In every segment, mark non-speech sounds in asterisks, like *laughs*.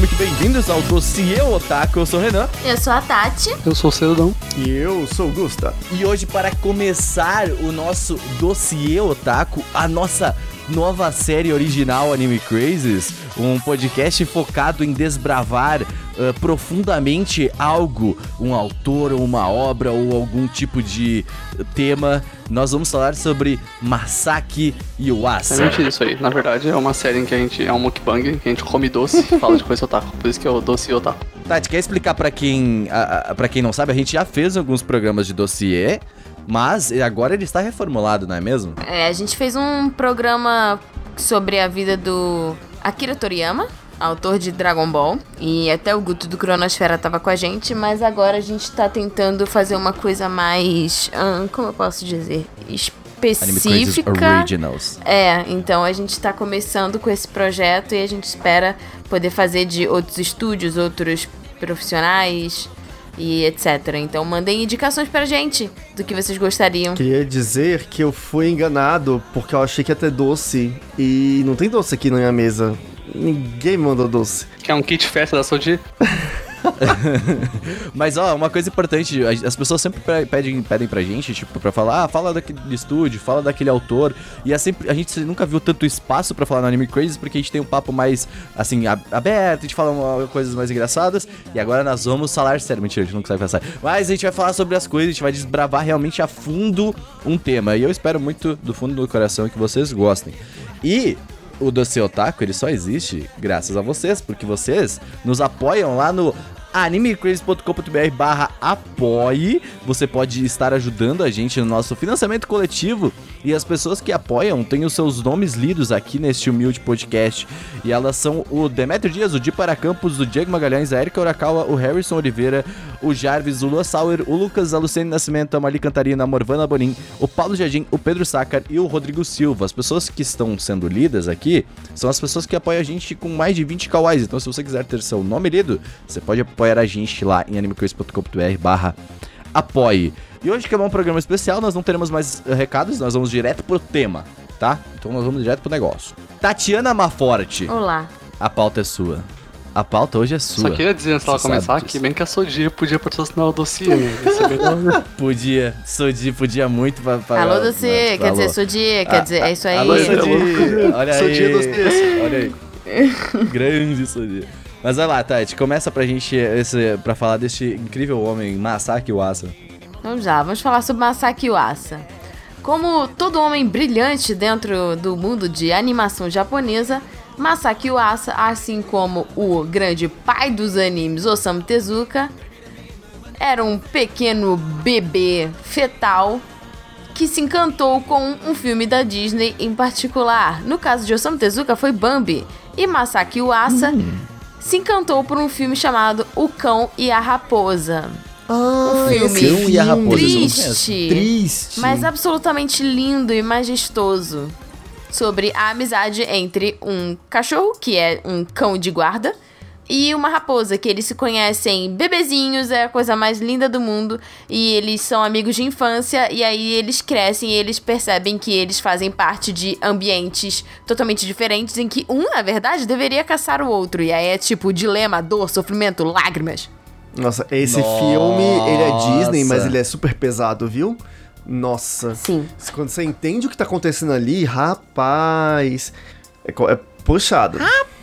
muito bem-vindos ao Dossiê Otaku. Eu sou o Renan. Eu sou a Tati. Eu sou o Cedão. E eu sou o Gusta. E hoje, para começar o nosso Dossiê Otaku, a nossa nova série original Anime Crazes, um podcast focado em desbravar uh, profundamente algo, um autor, uma obra ou algum tipo de tema. Nós vamos falar sobre Masaki Yuasa. É mentira isso aí. Na verdade, é uma série em que a gente é um mukbang, que a gente come doce e fala de coisa otaku. Por isso que é o doce otaku. Tati, quer explicar para quem, para quem não sabe, a gente já fez alguns programas de dossiê, mas agora ele está reformulado, não é mesmo? É, a gente fez um programa sobre a vida do Akira Toriyama, autor de Dragon Ball, e até o Guto do Cronosfera tava com a gente, mas agora a gente tá tentando fazer uma coisa mais, hum, como eu posso dizer, específica. Originals. É, então a gente tá começando com esse projeto e a gente espera poder fazer de outros estúdios, outros profissionais, e etc. Então mandem indicações pra gente do que vocês gostariam. Queria dizer que eu fui enganado porque eu achei que ia ter doce e não tem doce aqui na minha mesa. Ninguém mandou doce. Que é um kit festa da Soji. *laughs* Mas, ó, uma coisa importante, as pessoas sempre pedem, pedem pra gente, tipo, pra falar, ah, fala daquele estúdio, fala daquele autor. E é sempre, a gente nunca viu tanto espaço pra falar no Anime Crazy, porque a gente tem um papo mais, assim, aberto, a gente fala uma, coisas mais engraçadas. E agora nós vamos falar sério. Mentira, a gente não consegue pensar. Mas a gente vai falar sobre as coisas, a gente vai desbravar realmente a fundo um tema. E eu espero muito, do fundo do coração, que vocês gostem. E o Doce Otaku ele só existe graças a vocês, porque vocês nos apoiam lá no animecrazy.com.br barra apoie. Você pode estar ajudando a gente no nosso financiamento coletivo e as pessoas que apoiam têm os seus nomes lidos aqui neste humilde podcast. E elas são o Demetrio Dias, o Di Para Campos, o Diego Magalhães, a Erika Urakawa, o Harrison Oliveira, o Jarvis, o Lua Sauer, o Lucas, a Luciane Nascimento, a Mali Cantarina, a Morvana Bonin, o Paulo Jardim, o Pedro Sacar e o Rodrigo Silva. As pessoas que estão sendo lidas aqui são as pessoas que apoiam a gente com mais de 20 kawais. Então se você quiser ter seu nome lido, você pode apoiar a gente lá em animecrazy.com.br barra apoie. E hoje que é um programa especial, nós não teremos mais recados, nós vamos direto pro tema, tá? Então nós vamos direto pro negócio. Tatiana Maforte. Olá. A pauta é sua. A pauta hoje é sua. Só queria dizer antes de ela começar que bem que a Sodia podia patrocinar o dossiê, né? *laughs* podia. Sodia podia muito pra. pra alô, dossiê. Quer dizer, Sodia. Quer dizer, é isso aí. Alô, Sodia. Olha aí. Sodia dossiê. Olha aí. Grande Sodia. Mas vai lá, Tati, começa pra gente esse, pra falar deste incrível homem, Masaki Uasa. Vamos lá, vamos falar sobre Masaki Uasa. Como todo homem brilhante dentro do mundo de animação japonesa, Masaki Uasa, assim como o grande pai dos animes Osamu Tezuka, era um pequeno bebê fetal que se encantou com um filme da Disney em particular. No caso de Osamu Tezuka foi Bambi e Masaki Uasa hum se encantou por um filme chamado O Cão e a Raposa. Ah, um filme Cão e a Raposa. Triste, triste, mas absolutamente lindo e majestoso. Sobre a amizade entre um cachorro, que é um cão de guarda, e uma raposa, que eles se conhecem bebezinhos, é a coisa mais linda do mundo, e eles são amigos de infância, e aí eles crescem e eles percebem que eles fazem parte de ambientes totalmente diferentes, em que um, na verdade, deveria caçar o outro, e aí é tipo dilema, dor, sofrimento, lágrimas. Nossa, esse Nossa. filme, ele é Disney, mas ele é super pesado, viu? Nossa. Sim. Quando você entende o que tá acontecendo ali, rapaz. É, é puxado. Rapaz.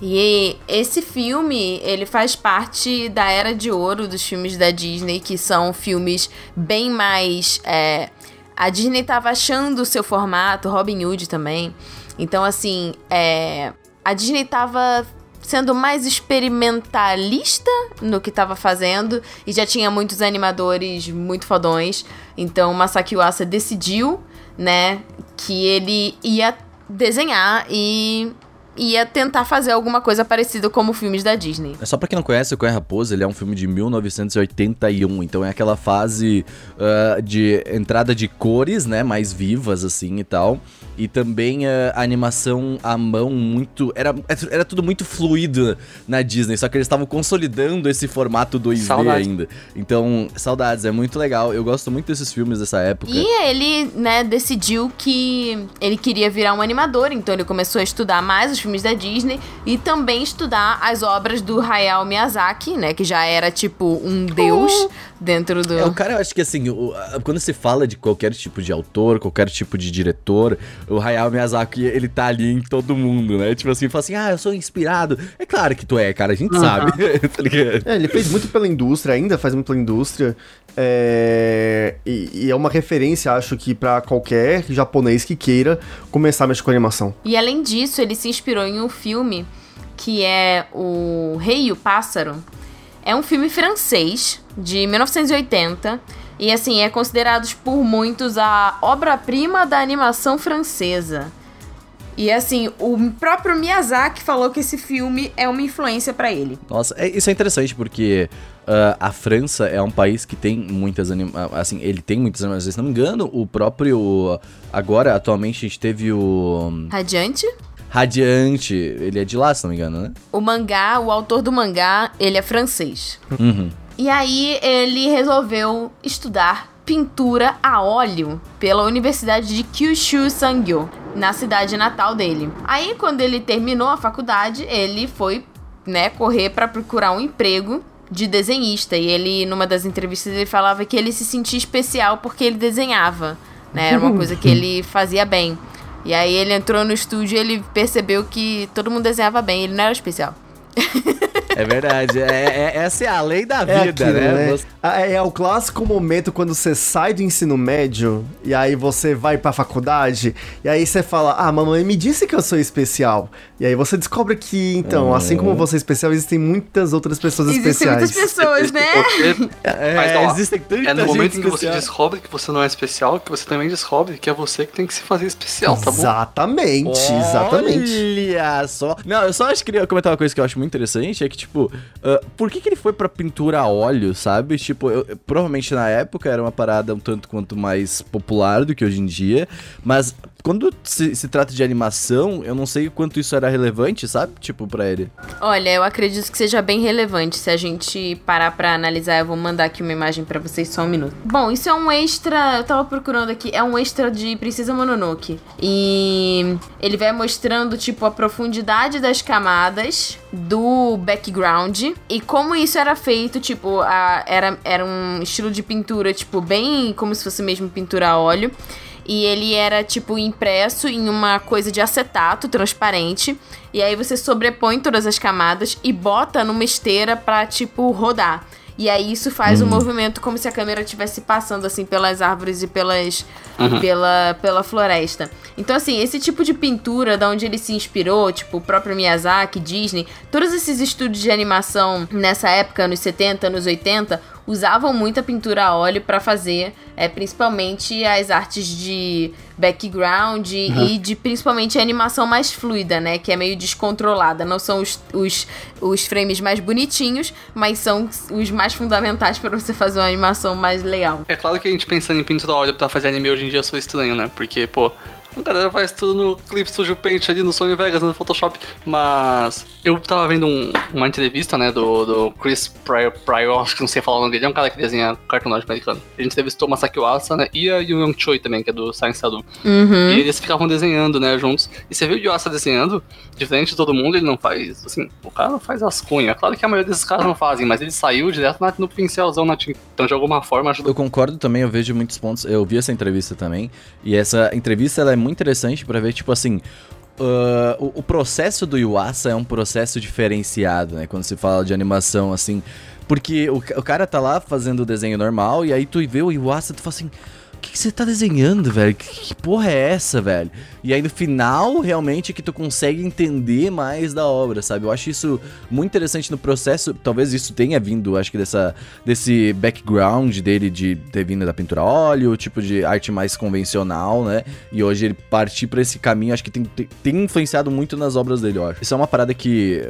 E esse filme, ele faz parte da era de ouro dos filmes da Disney, que são filmes bem mais. É, a Disney tava achando o seu formato, Robin Hood também. Então, assim, é, a Disney tava sendo mais experimentalista no que estava fazendo e já tinha muitos animadores muito fodões. Então, Masaki Uasa decidiu, né, que ele ia desenhar e ia tentar fazer alguma coisa parecida como filmes da Disney. É só pra quem não conhece, o Cão Raposa, ele é um filme de 1981, então é aquela fase uh, de entrada de cores, né, mais vivas, assim, e tal, e também uh, a animação à mão muito... Era, era tudo muito fluido na Disney, só que eles estavam consolidando esse formato 2D Saudade. ainda. Então, saudades, é muito legal, eu gosto muito desses filmes dessa época. E ele, né, decidiu que ele queria virar um animador, então ele começou a estudar mais os filmes da Disney e também estudar as obras do Hayao Miyazaki, né, que já era tipo um deus dentro do É, o cara, eu acho que assim, o- a- quando se fala de qualquer tipo de autor, qualquer tipo de diretor, o Hayao Miyazaki, ele tá ali em todo mundo, né? Tipo assim, fala assim, ah, eu sou inspirado. É claro que tu é, cara, a gente sabe. *laughs* tá? É, ele fez muito pela indústria, ainda faz muito pela indústria. É, E, e é uma referência, acho que, pra qualquer japonês que queira começar a mexer com animação. E além disso, ele se inspirou em um filme que é O Rei e o Pássaro. É um filme francês de 1980 e assim é considerado por muitos a obra-prima da animação francesa. E assim, o próprio Miyazaki falou que esse filme é uma influência pra ele. Nossa, é- isso é interessante porque ah, a França é um país que tem muitas animações. Assim, ele tem muitas animações. Se não me engano, o próprio. Agora, atualmente, a gente teve o. Radiante? Radiante. Ele é de lá, se não me engano, né? O mangá, o autor do mangá, ele é francês. Uhum. E aí ele resolveu estudar pintura a óleo pela Universidade de Kyushu Sangyo, na cidade natal dele. Aí quando ele terminou a faculdade, ele foi, né, correr para procurar um emprego de desenhista e ele numa das entrevistas ele falava que ele se sentia especial porque ele desenhava, né? Era uma coisa que ele fazia bem. E aí ele entrou no estúdio e ele percebeu que todo mundo desenhava bem, ele não era especial. *laughs* É verdade. É, é- essa é a lei da É vida, aquilo, né? né? Você- Ah, É, é o clássico momento quando você sai do ensino médio e aí você vai pra faculdade e aí você fala, ah, mamãe me disse que eu sou especial. E aí você descobre que, então, assim como você é especial, existem muitas outras pessoas Existem especiais. muitas pessoas, né? *laughs* É, Mas, ó, existem tantas é no momento em que você especial. descobre que você não é especial que você também descobre que é você que tem que se fazer especial, tá bom? Exatamente, exatamente. Olha só. Não, eu só acho que queria comentar uma coisa que eu acho muito interessante, é que, tipo, ah, por que, que ele foi pra pintura a óleo, sabe? Tipo, eu- provavelmente na época era uma parada um tanto quanto mais popular do que hoje em dia, mas quando se, se trata de animação, eu não sei o quanto isso era relevante, sabe? Tipo, pra ele. Olha, eu acredito que seja bem relevante. Se a gente parar pra analisar, eu vou mandar aqui uma imagem pra vocês só um minuto. Bom, isso é um extra. Eu tava procurando aqui. É um extra de Princesa Mononoke. E ele vai mostrando, tipo, a profundidade das camadas do background e como isso era feito, tipo, a- era, era um estilo de pintura, tipo, bem como se fosse mesmo pintura a óleo. E ele era, tipo, impresso em uma coisa de acetato transparente. E aí você sobrepõe todas as camadas e bota numa esteira pra, tipo, rodar. E aí isso faz o movimento como se a câmera estivesse passando, assim, pelas árvores e pelas. Pela, pela floresta. Então, assim, esse tipo de pintura, da onde ele se inspirou, tipo, o próprio Miyazaki, Disney, todos esses estúdios de animação nessa época, nos 70, nos 80, usavam muita pintura a óleo pra fazer, é, principalmente as artes de background e de principalmente a animação mais fluida, né? Que é meio descontrolada. Não são os, os, os frames mais bonitinhos, mas são os mais fundamentais pra você fazer uma animação mais legal. É claro que a gente pensando em pintura a óleo pra fazer anime hoje em dia sou estranho, né? Porque, pô, a galera faz tudo no Clip Studio Paint ali no Sony Vegas, no Photoshop. Mas eu tava vendo um- uma entrevista, né, do, do Chris Pryor, Pryor, acho que não sei falar o nome dele, é um cara que desenha cartoon americano. A gente entrevistou o Masaki Uasa, né, e a Young Choi também, que é do Science Saru. Uhum. E eles ficavam desenhando, né, juntos. E você viu o Yuasa desenhando, diferente de todo mundo, ele não faz, assim, o cara não faz as cunhas. Claro que a maioria desses caras não fazem, mas ele saiu direto no pincelzão na tinta. Então, de alguma forma, ajudou. Eu concordo também, eu vejo muitos pontos. Eu vi essa entrevista também. E essa entrevista ela é muito interessante pra ver, tipo assim. ah, o, o processo do Yuasa é um processo diferenciado, né? Quando se fala de animação, assim. Porque o, o cara tá lá fazendo o desenho normal e aí tu vê o Yuasa e tu fala assim. O que, que você tá desenhando, velho? Que, que porra é essa, velho? E aí no final, realmente, é que tu consegue entender mais da obra, sabe? Eu acho isso muito interessante no processo. Talvez isso tenha vindo, acho que dessa, desse background dele de ter vindo da pintura a óleo, tipo de arte mais convencional, né? E hoje ele partir pra esse caminho, acho que tem, tem, tem influenciado muito nas obras dele, eu acho. Isso é uma parada que.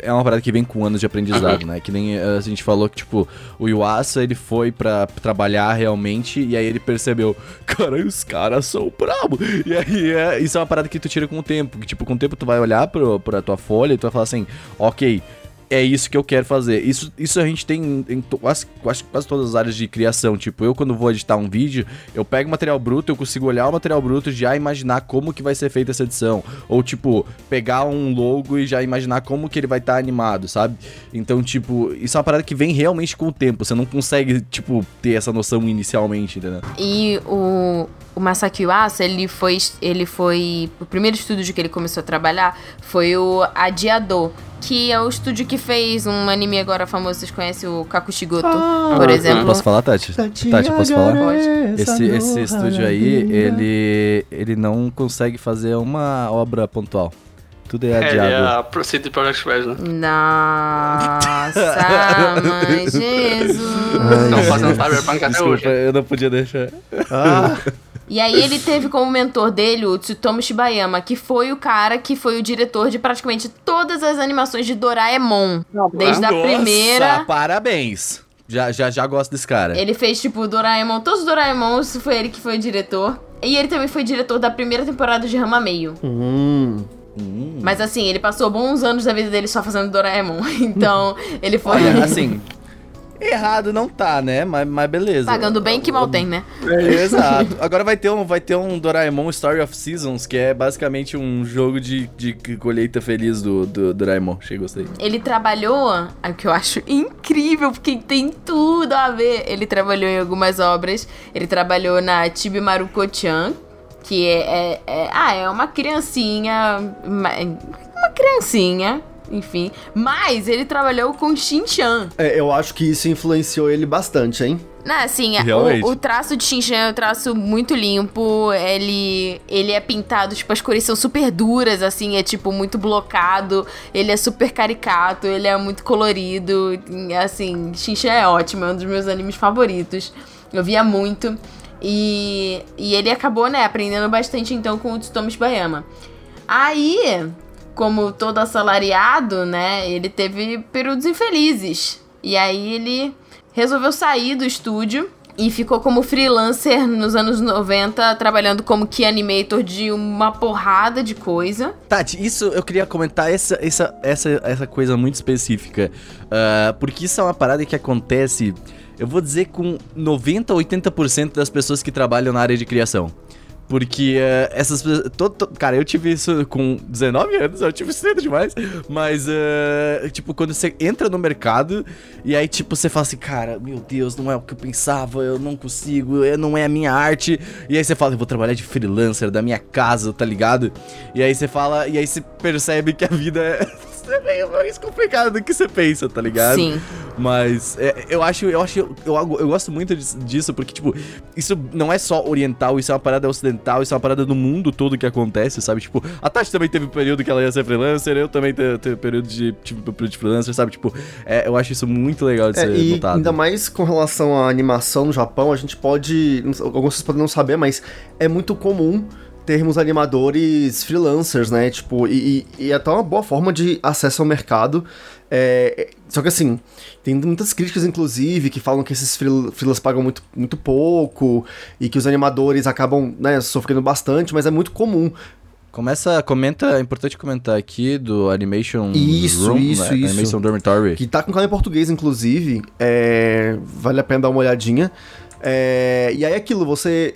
É uma parada que vem com anos de aprendizado, né? Que nem eh, a gente falou que, tipo, o Yuasa ele foi pra trabalhar realmente e aí ele percebeu, cara, os caras são brabo. E aí é, isso é uma parada que tu tira com o tempo. Que, tipo, com o tempo tu vai olhar pro, pra tua folha e tu vai falar assim, ok. É isso que eu quero fazer. Isso, isso a gente tem em, quase, quase, quase todas as áreas de criação. Tipo, eu quando vou editar um vídeo, eu pego material bruto, eu consigo olhar o material bruto e já imaginar como que vai ser feita essa edição. Ou, tipo, pegar um logo e já imaginar como que ele vai estar animado, sabe? Então, tipo, isso é uma parada que vem realmente com o tempo. Você não consegue, tipo, ter essa noção inicialmente, entendeu? E o, o Masaki Uasa, ele foi, ele foi... O primeiro estúdio que ele começou a trabalhar foi o Adiador, que é o estúdio que fez um anime agora famoso, vocês conhecem o Kakushigoto, por exemplo. Posso falar, Tati? Tati, posso falar? Esse, esse estúdio aí, ele, ele não consegue fazer uma obra pontual. Tudo é É, adiado. é a Proceed Project Red, né? Nossa, *laughs* mãe, Jesus. Não fazendo Cyberpunk até Desculpa, hoje. eu não podia deixar. Ah, *laughs* E aí ele teve como mentor dele o Tsutomu Shibayama, que foi o cara que foi o diretor de praticamente todas as animações de Doraemon. Desde a Nossa, primeira. parabéns. Já, já, já gosto desse cara. Ele fez, tipo, Doraemon, todos os Doraemons, foi ele que foi o diretor. E ele também foi diretor da primeira temporada de Rama Meio. hum. Mas assim, ele passou bons anos da vida dele só fazendo Doraemon. *laughs* Então, ele foi Olha, assim, errado não tá, né? Mas, mas beleza. pagando bem que mal tem, né? Exato. Agora vai ter, um, vai ter um Doraemon Story of Seasons, que é basicamente um jogo de, de colheita feliz do, do Doraemon. Achei, gostei. Ele trabalhou, é o que eu acho incrível, porque tem tudo a ver. Ele trabalhou em algumas obras. Ele trabalhou na Chibi Maruko-chan, que é, é, é- Ah, é uma criancinha. Uma, uma criancinha, enfim. Mas ele trabalhou com Shin-chan. É, eu acho que isso influenciou ele bastante, hein? Não, assim, Realmente. o, o traço de Shin-chan é um traço muito limpo. Ele, ele é pintado, tipo, as cores são super duras, assim, é tipo muito blocado. Ele é super caricato, ele é muito colorido. e, Assim, Shin-chan é ótimo, é um dos meus animes favoritos. Eu via muito. E, e ele acabou, né, aprendendo bastante então com o Tsutomu Shibayama. Aí, como todo assalariado, né, ele teve períodos infelizes. E aí ele resolveu sair do estúdio e ficou como freelancer nos anos 90, trabalhando como key animator de uma porrada de coisa. Tati, isso eu queria comentar essa, essa, essa, essa coisa muito específica. Ah, porque isso é uma parada que acontece, eu vou dizer, com 90 a 80% das pessoas que trabalham na área de criação. Porque eh, essas pessoas. cara, eu tive isso com 19 anos, eu tive isso cedo demais. Mas, eh, tipo, quando você entra no mercado e aí, tipo, você fala assim, cara, meu Deus, não é o que eu pensava, eu não consigo, eh, não é a minha arte. E aí você fala, eu vou trabalhar de freelancer da minha casa, tá ligado? E aí você fala, e aí você percebe que a vida é. *laughs* é meio mais complicada do que você pensa, tá ligado? Sim. Mas é, eu acho, eu acho, eu, eu, eu gosto muito dis- disso, porque, tipo, isso não é só oriental, isso é uma parada ocidental, isso é uma parada do mundo todo que acontece, sabe? Tipo, a Tati também teve um período que ela ia ser freelancer, eu também te- teve um período de, tipo, período de freelancer, sabe? Tipo, é, eu acho isso muito legal de É, ser e notado. ainda mais com relação à animação no Japão, a gente pode. Alguns vocês podem não saber, mas é muito comum termos animadores freelancers, né? Tipo, e, e, e é até uma boa forma de acesso ao mercado. É, só que assim, tem muitas críticas, inclusive, que falam que esses freelas pagam muito, muito pouco e que os animadores acabam né, sofrendo bastante, mas é muito comum. Começa, comenta, é importante comentar aqui do Animation Isso, Room, isso, né? isso. Animation Dormitory. Que tá com canal em português, inclusive. é, vale a pena dar uma olhadinha. É, e aí aquilo, você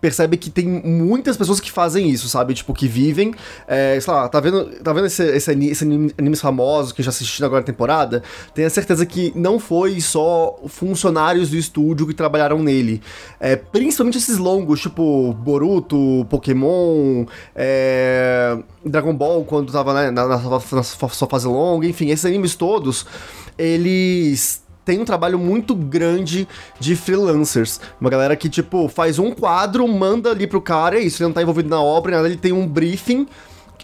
percebe que tem muitas pessoas que fazem isso, sabe? Tipo, que vivem. é, sei lá, tá vendo, tá vendo esse, esse, esse anime- animes famosos que já assistiram agora na temporada? Tenha certeza que não foi só funcionários do estúdio que trabalharam nele. É, principalmente esses longos, tipo Boruto, Pokémon, é, Dragon Ball, quando tava né, na, na na sua fase longa, enfim, esses animes todos, eles têm um trabalho muito grande de freelancers. Uma galera que, tipo, faz um quadro, manda ali pro cara, é isso, ele não tá envolvido na obra, nada, ele tem um briefing.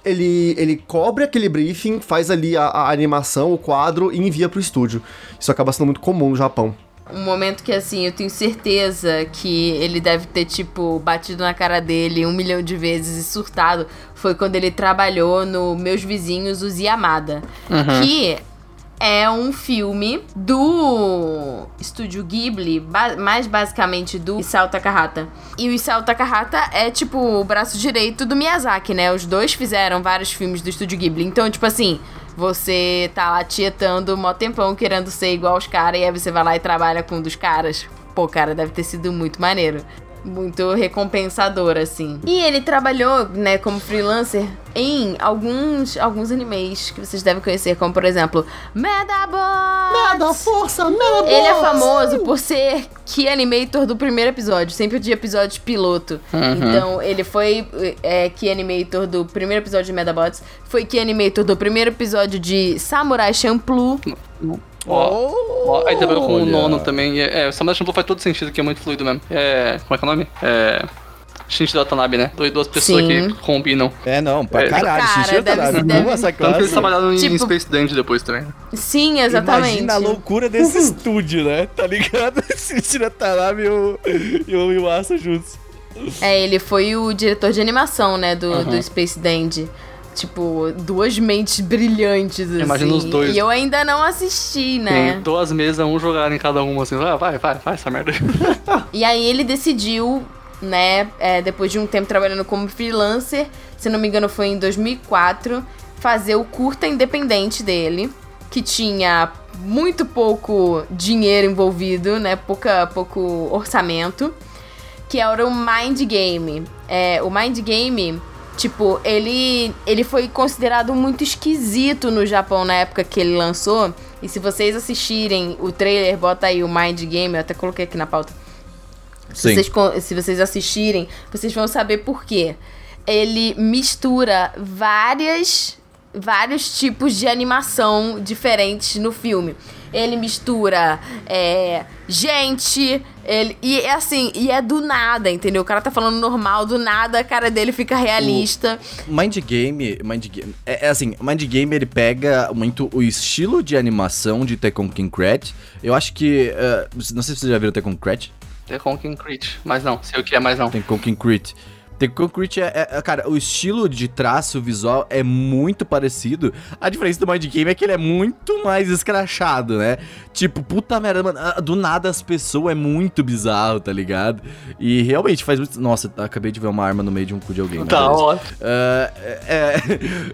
Ele, ele cobre aquele briefing, faz ali a, a animação, o quadro e envia pro estúdio. Isso acaba sendo muito comum no Japão. Um momento que, assim, eu tenho certeza que ele deve ter, tipo, batido na cara dele um milhão de vezes e surtado. Foi quando ele trabalhou no Meus Vizinhos, os Yamada. Que é um filme do estúdio Ghibli, ba- mais basicamente do Isao Takahata. E o Isao Takahata é, tipo, o braço direito do Miyazaki, né? Os dois fizeram vários filmes do estúdio Ghibli. Então, tipo assim, você tá lá tietando mó tempão querendo ser igual os caras e aí você vai lá e trabalha com um dos caras. Pô, cara, deve ter sido muito maneiro muito recompensador, assim. E ele trabalhou, né, como freelancer em alguns, alguns animes que vocês devem conhecer, como por exemplo, Medabots! Meda força, Meda Ele é famoso por ser key animator do primeiro episódio, sempre de episódio piloto. Então, ele foi é, key animator do primeiro episódio de Medabots, foi key animator do primeiro episódio de Samurai Champloo. Ó, ó, aí trabalhou com o nono também. e É, o Samurai Champloo faz todo sentido, que é muito fluido mesmo. É. Como é que é o nome? É. Shinichi Watanabe, né? Duas, duas pessoas Sim. que combinam. É, não, pra É. caralho. Cara, deve- Watanabe. deve- Nossa, Tanto que eles classe. trabalharam em Tipo- Space Dandy depois também. Sim, exatamente. Imagina a loucura desse estúdio, né? Tá ligado? *laughs* Xixi Watanabe e o, e o Yuasa juntos. É, ele foi o diretor de animação, né, do, do Space Dandy. Tipo, duas mentes brilhantes, assim. Imagina os dois. E eu ainda não assisti, né? Tem duas mesas, um jogar em cada uma, assim. Ah, vai, vai, vai, essa merda. *laughs* E aí ele decidiu, né, é, depois de um tempo trabalhando como freelancer, se não me engano foi em 2004, fazer o curta independente dele, que tinha muito pouco dinheiro envolvido, né, pouca, pouco orçamento, que era o Mind Game. É, o Mind Game, tipo, ele, ele foi considerado muito esquisito no Japão na época que ele lançou. E se vocês assistirem o trailer, bota aí o Mind Game, eu até coloquei aqui na pauta. Se vocês, se vocês assistirem, vocês vão saber por quê. Ele mistura várias, vários tipos de animação diferentes no filme. Ele mistura é, gente, ele, e é assim, e é do nada, entendeu? O cara tá falando normal, do nada a cara dele fica realista. Mind Game, Mind Game, é, é assim, Mind Game ele pega muito o estilo de animação de Tekken Concrete. Eu acho que, eh, não sei se vocês já viram Tekken. Tem com Concrete. Mas não, sei o que é, mas não. Tekken Concrete. Tekken Concrete é, é- cara, o estilo de traço visual é muito parecido. A diferença do Mind Game é que ele é muito mais escrachado, né? Tipo, puta merda, mano, ah, do nada as pessoas é muito bizarro, tá ligado? E realmente faz muito. Nossa, acabei de ver uma arma no meio de um cu de alguém. mas Tá, beleza. ó. É,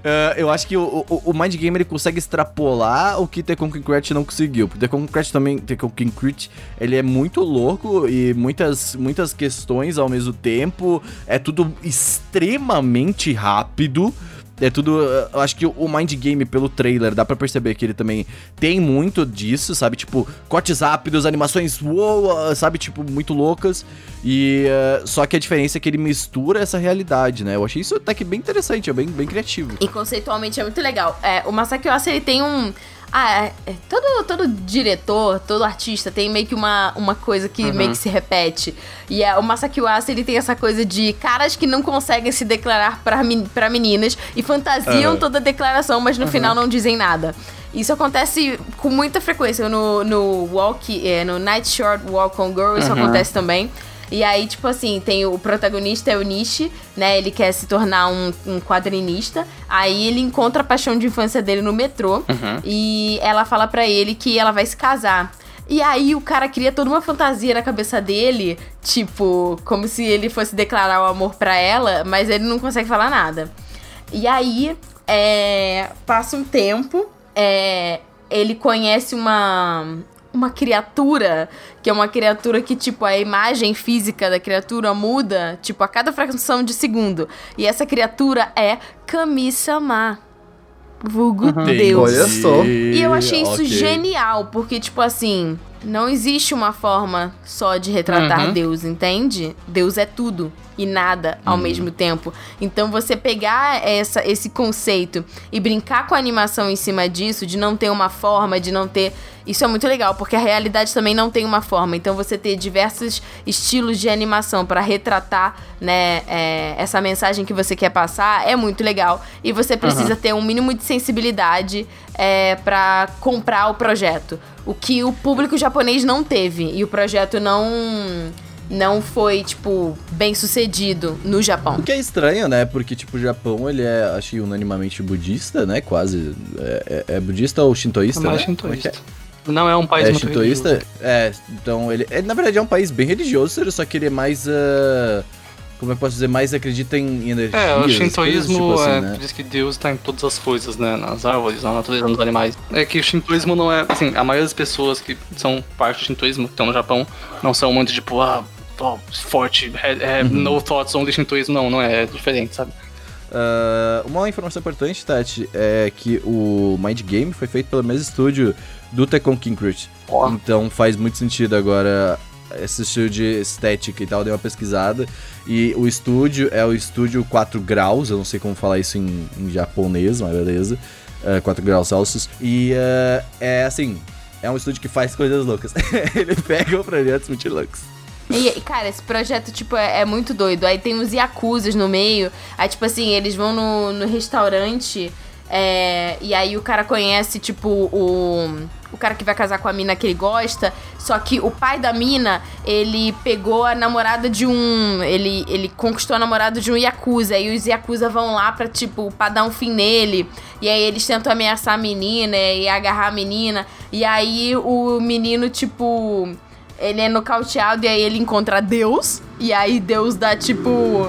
é, *laughs* eu acho que o, o, o Mind Game ele consegue extrapolar o que Tekken Concrete não conseguiu. Porque Tekken Concrete também, Tekken Concrete, ele é muito louco e muitas, muitas questões ao mesmo tempo. É tudo extremamente rápido. É tudo. eh, Eu acho que o Mind Game, pelo trailer, dá pra perceber que ele também tem muito disso, sabe? Tipo, cortes rápidos, animações, uou, ah, sabe? Tipo, muito loucas. E. eh, só que a diferença é que ele mistura essa realidade, né? Eu achei isso até que bem interessante, é bem, bem criativo. E conceitualmente é muito legal. É, o Yuasa, ele tem um... Ah, é, é, todo, todo diretor, todo artista tem meio que uma, uma coisa que meio que se repete. E é, o Masaki Yuasa, ele tem essa coisa de caras que não conseguem se declarar pra, men- pra meninas e fantasiam Aham. toda a declaração, mas no final não dizem nada. Isso acontece com muita frequência no, no Walk, é, no Night Short Walk on Girl, isso acontece também. E aí, tipo assim, tem o protagonista é o Nishi, né? Ele quer se tornar um, um quadrinista. Aí ele encontra a paixão de infância dele no metrô. E ela fala pra ele que ela vai se casar. E aí o cara cria toda uma fantasia na cabeça dele, tipo, como se ele fosse declarar o amor pra ela, mas ele não consegue falar nada. E aí, é, passa um tempo, é, ele conhece uma, uma criatura, que é uma criatura que, tipo, a imagem física da criatura muda, tipo, a cada fração de segundo. E essa criatura é Kami-sama. Vulgo Deus. Olha só. E eu achei isso Ok. genial, porque, tipo assim, não existe uma forma só de retratar Uhum. Deus, entende? Deus é tudo e nada ao mesmo tempo. Então você pegar essa, esse conceito e brincar com a animação em cima disso, de não ter uma forma, de não ter. Isso é muito legal, porque a realidade também não tem uma forma. Então você ter diversos estilos de animação para retratar, né, é, essa mensagem que você quer passar é muito legal. E você precisa ter um mínimo de sensibilidade é, para comprar o projeto. O que o público japonês não teve. E o projeto não. Não foi, tipo, bem sucedido no Japão. O que é estranho, né? Porque, tipo, o Japão, ele é, acho que unanimamente budista, né? Quase. É, é- é budista ou shintoísta, Mais né? Como é que é? shintoísta. Não é um país É muito shintoísta? religioso. É, então ele, ele, na verdade é um país bem religioso, só que ele é mais. ah, como eu posso dizer, mais acredita em, em energia. É, o shintoísmo tipo assim, é, né? diz que Deus tá em todas as coisas, né? Nas árvores, na natureza, nos animais. É que o shintoísmo não é. Assim, a maioria das pessoas que são parte do shintoísmo, que estão no Japão, não são muito tipo, ah, ó, forte, é, é, no thoughts only shintoísmo, não, não é, é diferente, sabe? Ah, uma informação importante, Tati, é que o Mind Game foi feito pelo mesmo estúdio do Tekken King Crush. Ó. Então faz muito sentido agora esse estilo de estética e tal, dei uma pesquisada. E o estúdio é o estúdio 4 graus, eu não sei como falar isso em, em japonês, mas beleza. É, 4 graus Celsius. E é, é assim, é um estúdio que faz coisas loucas. *laughs* Ele pega projetos muito loucos. E, cara, esse projeto, tipo, é, é muito doido. Aí tem os Yakuzas no meio. Aí, tipo assim, eles vão no, no restaurante. é, e aí o cara conhece, tipo, o. O cara que vai casar com a mina que ele gosta. Só que o pai da mina, ele pegou a namorada de um. Ele, ele conquistou a namorada de um Yakuza. E os Yakuza vão lá pra, tipo, pra dar um fim nele. E aí eles tentam ameaçar a menina e agarrar a menina. E aí o menino, tipo ele é nocauteado e aí ele encontra Deus. E aí Deus dá tipo.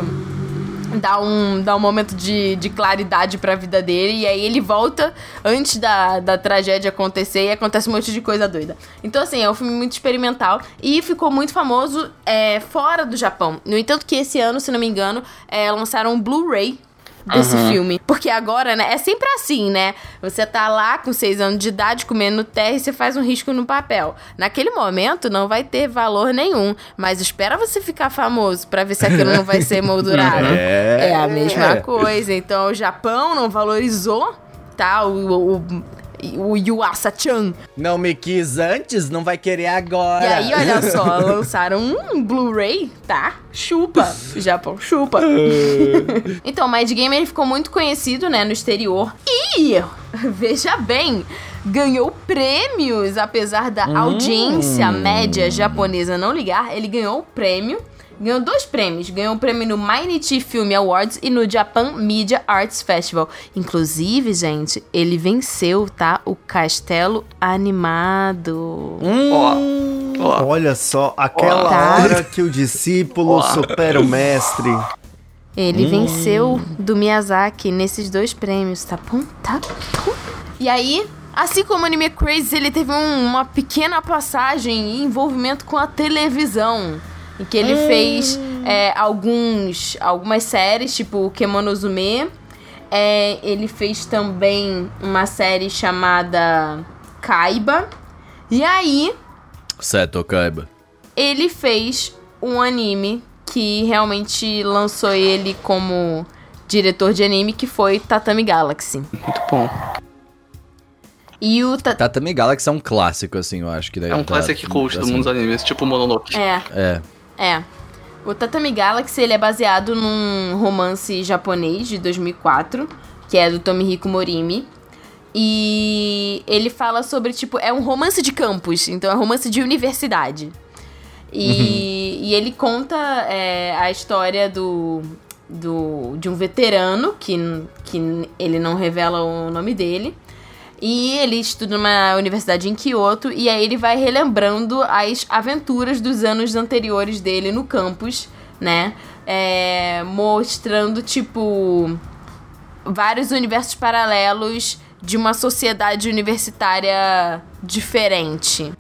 Dá um, dá um momento de, de claridade pra vida dele. E aí ele volta antes da, da tragédia acontecer e acontece um monte de coisa doida. Então, assim, é um filme muito experimental. E ficou muito famoso é, fora do Japão. No entanto, que esse ano, se não me engano, é, lançaram um Blu-ray desse filme. Porque agora, né, é sempre assim, né? Você tá lá com seis anos de idade comendo terra e você faz um risco no papel. Naquele momento não vai ter valor nenhum, mas espera você ficar famoso pra ver se aquilo não vai ser *laughs* moldurado. É. É a mesma coisa. Então o Japão não valorizou, tá? O, o, o Yuasa-chan. Não me quis antes, não vai querer agora. E aí, olha só, *laughs* lançaram um Blu-ray, tá? Chupa. *laughs* Japão, chupa. *laughs* então, o Mind Game ele ficou muito conhecido, né, no exterior. E, veja bem, ganhou prêmios, apesar da audiência média japonesa não ligar, ele ganhou o prêmio. Ganhou dois prêmios. Ganhou um prêmio no Mainichi Film Awards e no Japan Media Arts Festival. Inclusive, gente, ele venceu, tá? O Castelo Animado. Ó, ó. Olha só, aquela Tá. hora que o discípulo supera o mestre. Ele venceu do Miyazaki nesses dois prêmios, tá bom? Tá bom. E aí, assim como o Anime Crazy, ele teve um- uma pequena passagem e envolvimento com a televisão. Em que ele fez é, alguns, algumas séries, tipo o Kemonozume. É, ele fez também uma série chamada Kaiba. E aí, Seto Kaiba. ele fez um anime que realmente lançou ele como diretor de anime, que foi Tatami Galaxy. Muito bom. E o Ta- Tatami Galaxy é um clássico, assim, eu acho que daí É um tá- classic cult do assim, mundo dos animes, tipo Mononoke. É, É. é. O Tatami Galaxy, ele é baseado num romance japonês de 2004, que é do Tomihiko Morimi. E ele fala sobre, tipo, é um romance de campus, então é um romance de universidade. E, e ele conta é, a história do, do, de um veterano, que, que ele não revela o nome dele. E ele estuda numa universidade em Kyoto, e aí ele vai relembrando as aventuras dos anos anteriores dele no campus, né? É, mostrando, tipo, vários universos paralelos de uma sociedade universitária diferente.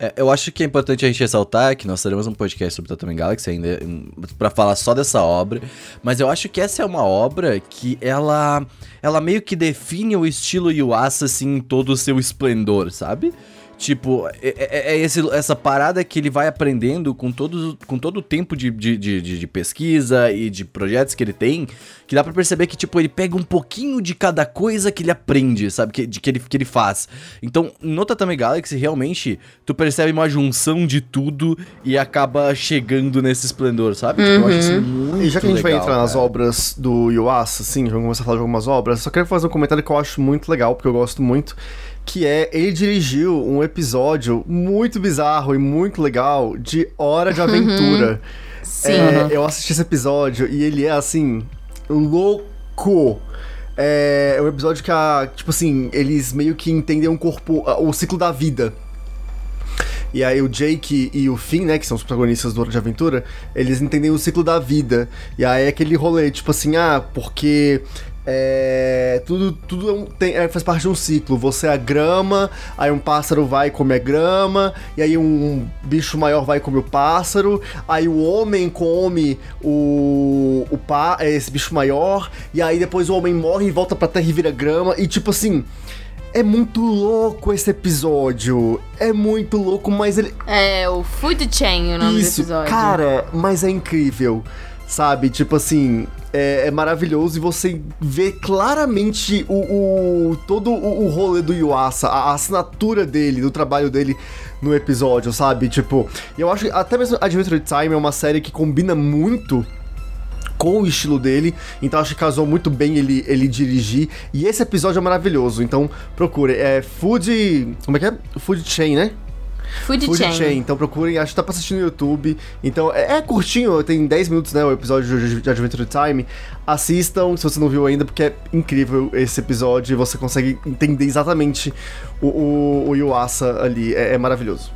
É, eu acho que é importante a gente ressaltar que nós teremos um podcast sobre Tatami Galaxy ainda hum, pra falar só dessa obra, mas eu acho que essa é uma obra que ela ela meio que define o estilo Yuasa assim em todo o seu esplendor, sabe? Tipo, é, é- é esse- essa parada que ele vai aprendendo com, todos, com todo o tempo de, de, de, de- pesquisa e de projetos que ele tem, que dá pra perceber que, tipo, ele pega um pouquinho de cada coisa que ele aprende, sabe? Que, de, que, ele, que ele faz. Então, no Tatami Galaxy, realmente, tu percebe uma junção de tudo e acaba chegando nesse esplendor, sabe? Tipo, eu acho isso muito E já que a gente vai legal, entrar nas cara. obras do Yuasa, assim, vamos começar a falar de algumas obras, só quero fazer um comentário que eu acho muito legal, porque eu gosto muito, que é, ele dirigiu um episódio muito bizarro e muito legal de Hora de *laughs* Aventura. Sim. É, eu assisti esse episódio e ele é, assim, louco. É, é um episódio que, a, tipo assim, eles meio que entendem um corpo, o ciclo da vida. E aí o Jake e o Finn, né, que são os protagonistas do Hora de Aventura, eles entendem o ciclo da vida. E aí é aquele rolê, tipo assim, ah, porque é, tudo tudo é um- tem- é, faz parte de um ciclo. Você é a grama, aí um pássaro vai e come a grama, e aí um bicho maior vai e come o pássaro, aí o homem come o, o pá, é, esse bicho maior, e aí depois o homem morre e volta pra terra e vira grama, e tipo assim. É muito louco esse episódio. É muito louco, mas ele, É o Food Chain o nome isso, do episódio. cara, mas é incrível, sabe? Tipo assim, é, é maravilhoso e você vê claramente o, o- todo o, o rolê do Yuasa, a, a assinatura dele, do trabalho dele no episódio, sabe? Tipo, eu acho que até mesmo Adventure Time é uma série que combina muito com o estilo dele, então acho que casou muito bem ele, ele dirigir. E esse episódio é maravilhoso, então procure. É Food. Como é que é? Food Chain, né? Food, Food Chain. Chain. Então procurem, acho que tá pra assistir no YouTube. Então é, é curtinho, tem 10 minutos, né? O episódio de, de Adventure Time. Assistam, se você não viu ainda, porque é incrível esse episódio e você consegue entender exatamente o, o, o Yuasa ali. É, é maravilhoso.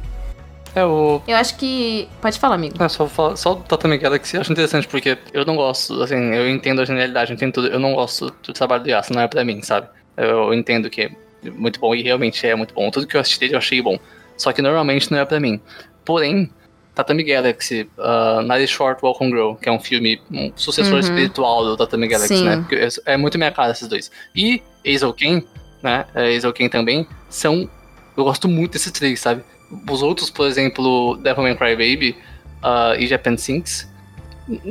É, o. Eu acho que. Pode falar, amigo. É, só, falar- só o Tatami Galaxy eu acho interessante, porque eu não gosto, assim, eu entendo a genialidade, eu entendo tudo, eu não gosto do trabalho do Yasuo, não é pra mim, sabe? Eu, eu entendo que é muito bom, e realmente é muito bom. Tudo que eu assisti dele eu achei bom. Só que normalmente não é pra mim. Porém, Tatami Galaxy, uh, Night Short, Welcome Grow, que é um filme, um sucessor Uhum. espiritual do Tatami Galaxy, Sim. né? Porque é, muito minha cara esses dois. E Azel Ken, né? É, Azel Ken também, são. Eu gosto muito desses três, sabe? Os outros, por exemplo, Devilman Crybaby uh, e Japan Sinks,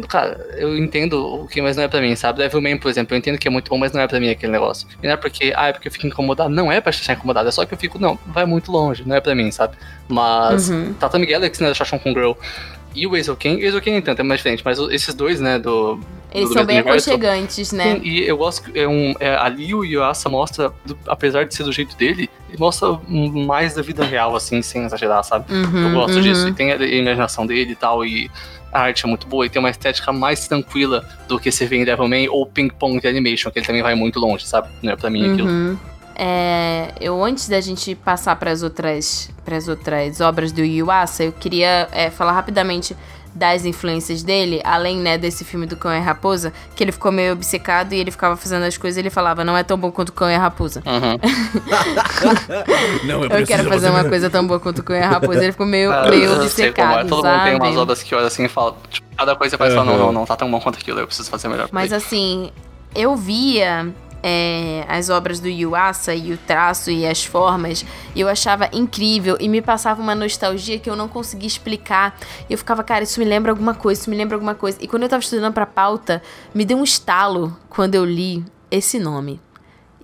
cara, eu entendo o que, mas não é pra mim, sabe? Devilman, por exemplo, eu entendo que é muito bom, mas não é pra mim aquele negócio. E não é porque, ah, é porque eu fico incomodado. Não é pra deixar incomodado, é só que eu fico, não, vai muito longe, não é pra mim, sabe? Mas Uhum. Tatami Galaxy, né, da Shashon com Girl e o Azel Ken, Azel Ken nem tanto, é mais diferente, mas o- esses dois, né, do... Eles do são bem universo, aconchegantes, né? Sim, e eu gosto que é um, é, ali o Yuasa mostra, do- apesar de ser do jeito dele, ele mostra mais da vida real, assim, sem exagerar, sabe? Uhum, Eu gosto uhum. disso. E tem a, a imaginação dele e tal, e a arte é muito boa, e tem uma estética mais tranquila do que você vê em Devilman ou Ping Pong de Animation, que ele também vai muito longe, sabe? Não é pra mim aquilo. Uhum. É, eu antes da gente passar para as outras, pras outras obras do Yuasa, eu queria é, falar rapidamente das influências dele, além né, desse filme do Cão e a Raposa, que ele ficou meio obcecado e ele ficava fazendo as coisas e ele falava, não é tão bom quanto o Cão e a Raposa. Uhum. *laughs* Não, Eu quero fazer uma coisa tão boa quanto o Cão e a Raposa. Ele ficou meio, Ah, meio eu sei como é. obcecado, Todo mundo tem sabe? umas obras que olha assim e fala, tipo, cada coisa faz falar, não, Uhum. não, não tá tão bom quanto aquilo, eu preciso fazer melhor. Mas assim, eu via é, as obras do Yuasa e o traço e as formas, e eu achava incrível e me passava uma nostalgia que eu não conseguia explicar. E eu ficava, cara, isso me lembra alguma coisa, isso me lembra alguma coisa. E quando eu tava estudando pra pauta, me deu um estalo quando eu li esse nome.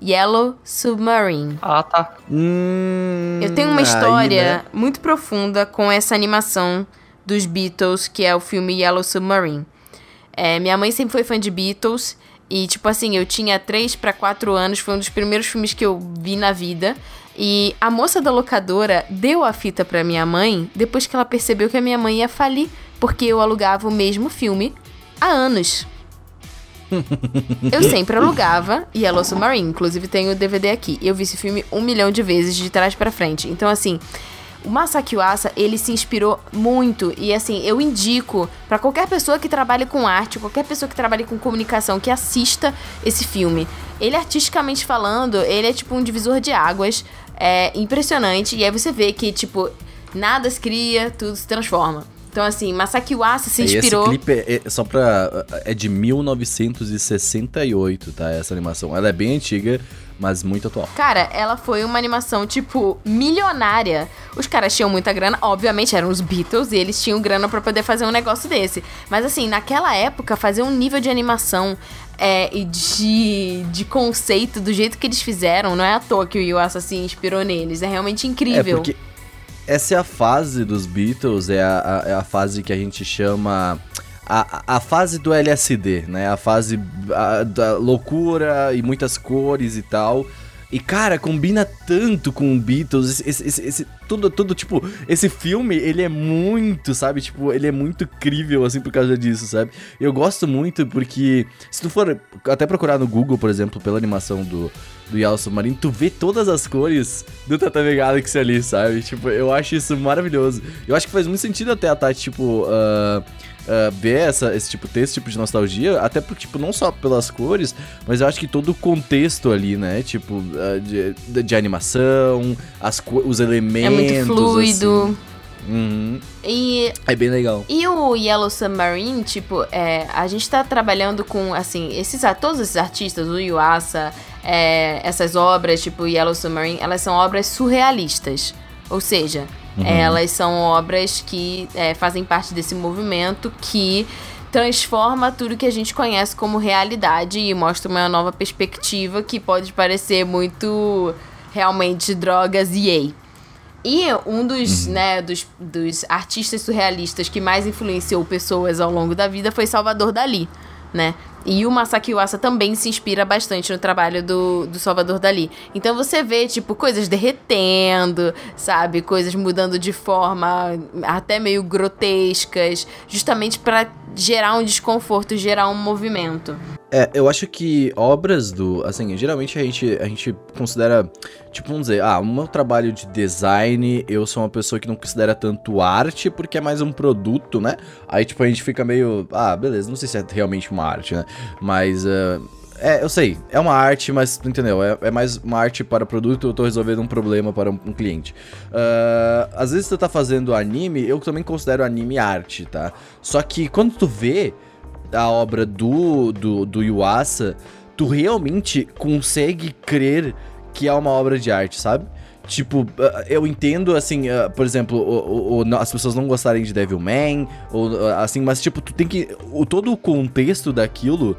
Yellow Submarine. Ah, tá. Hum, Eu tenho uma aí, história né? muito profunda com essa animação dos Beatles, que é o filme Yellow Submarine. É, minha mãe sempre foi fã de Beatles. E, tipo assim, eu tinha 3 para 4 anos, foi um dos primeiros filmes que eu vi na vida. E a moça da locadora deu a fita pra minha mãe depois que ela percebeu que a minha mãe ia falir, porque eu alugava o mesmo filme há anos. Eu sempre alugava Yellow Submarine, inclusive tenho o DVD aqui. Eu vi esse filme um milhão de vezes de trás pra frente. Então, assim, o Masaki Uasa, ele se inspirou muito e assim, eu indico pra qualquer pessoa que trabalhe com arte, qualquer pessoa que trabalhe com comunicação, que assista esse filme. Ele artisticamente falando, ele é tipo um divisor de águas, é impressionante e aí você vê que tipo nada se cria, tudo se transforma. Então assim, Masaki Uasa se E inspirou Esse clipe é, é- só pra. É de 1968, tá? Essa animação. Ela é bem antiga, mas muito atual. Cara, ela foi uma animação, tipo, milionária. Os caras tinham muita grana, obviamente eram os Beatles, e eles tinham grana pra poder fazer um negócio desse. Mas assim, naquela época, fazer um nível de animação é, e de, de conceito do jeito que eles fizeram, não é à toa que o Yuasa se inspirou neles. É realmente É incrível. porque essa é a fase dos Beatles, é a, a- é a fase que a gente chama. A, a- fase do LSD, né? A fase da loucura e muitas cores e tal. E, cara, combina tanto com Beatles. Esse, esse- esse- tudo, tudo, tipo, esse filme, ele é muito, sabe? Tipo, ele é muito crível, assim, por causa disso, sabe? Eu gosto muito porque, se tu for até procurar no Google, por exemplo, pela animação do, do Yellow Submarine, tu vê todas as cores do Tatami Galaxy ali, sabe? Tipo, eu acho isso maravilhoso. Eu acho que faz muito sentido até a Tati, tipo, uh, uh, ver essa, esse tipo, ter esse tipo de nostalgia, até porque, tipo, não só pelas cores, mas eu acho que todo o contexto ali, né? Tipo, uh, de, de, animação, as, os elementos. É muito fluido. Assim. Uhum. E, é bem legal. E o Yellow Submarine, tipo, é, a gente tá trabalhando com, assim, esses, todos esses artistas, o Yuasa, é, essas obras, tipo Yellow Submarine, elas são obras surrealistas. Ou seja, Uhum. Elas são obras que é, fazem parte desse movimento que transforma tudo que a gente conhece como realidade e mostra uma nova perspectiva que pode parecer muito realmente drogas e ei. E um dos, uhum. né, dos, dos artistas surrealistas que mais influenciou pessoas ao longo da vida foi Salvador Dali, né? E o Masaki Uasa também se inspira bastante no trabalho do, do Salvador Dali. Então você vê, tipo, coisas derretendo, sabe? Coisas mudando de forma até meio grotescas, justamente para gerar um desconforto, gerar um movimento. É, eu acho que obras do. Assim, geralmente a gente, a gente considera. Tipo, vamos dizer, ah, o meu trabalho de design, eu sou uma pessoa que não considera tanto arte, porque é mais um produto, né? Aí, tipo, a gente fica meio. Ah, beleza, não sei se é realmente uma arte, né? Mas. Uh, é, eu sei, é uma arte, mas, entendeu? É, é, mais uma arte para produto, eu tô resolvendo um problema para um, um cliente. Uh, às vezes tu tá fazendo anime, eu também considero anime arte, tá? Só que quando tu vê a obra do, do, do Yuasa, tu realmente consegue crer que é uma obra de arte, sabe? Tipo, ah, eu entendo, assim, uh, por exemplo, as pessoas não gostarem de Devilman, ou uh, assim, mas, tipo, tu tem que. O, todo o contexto daquilo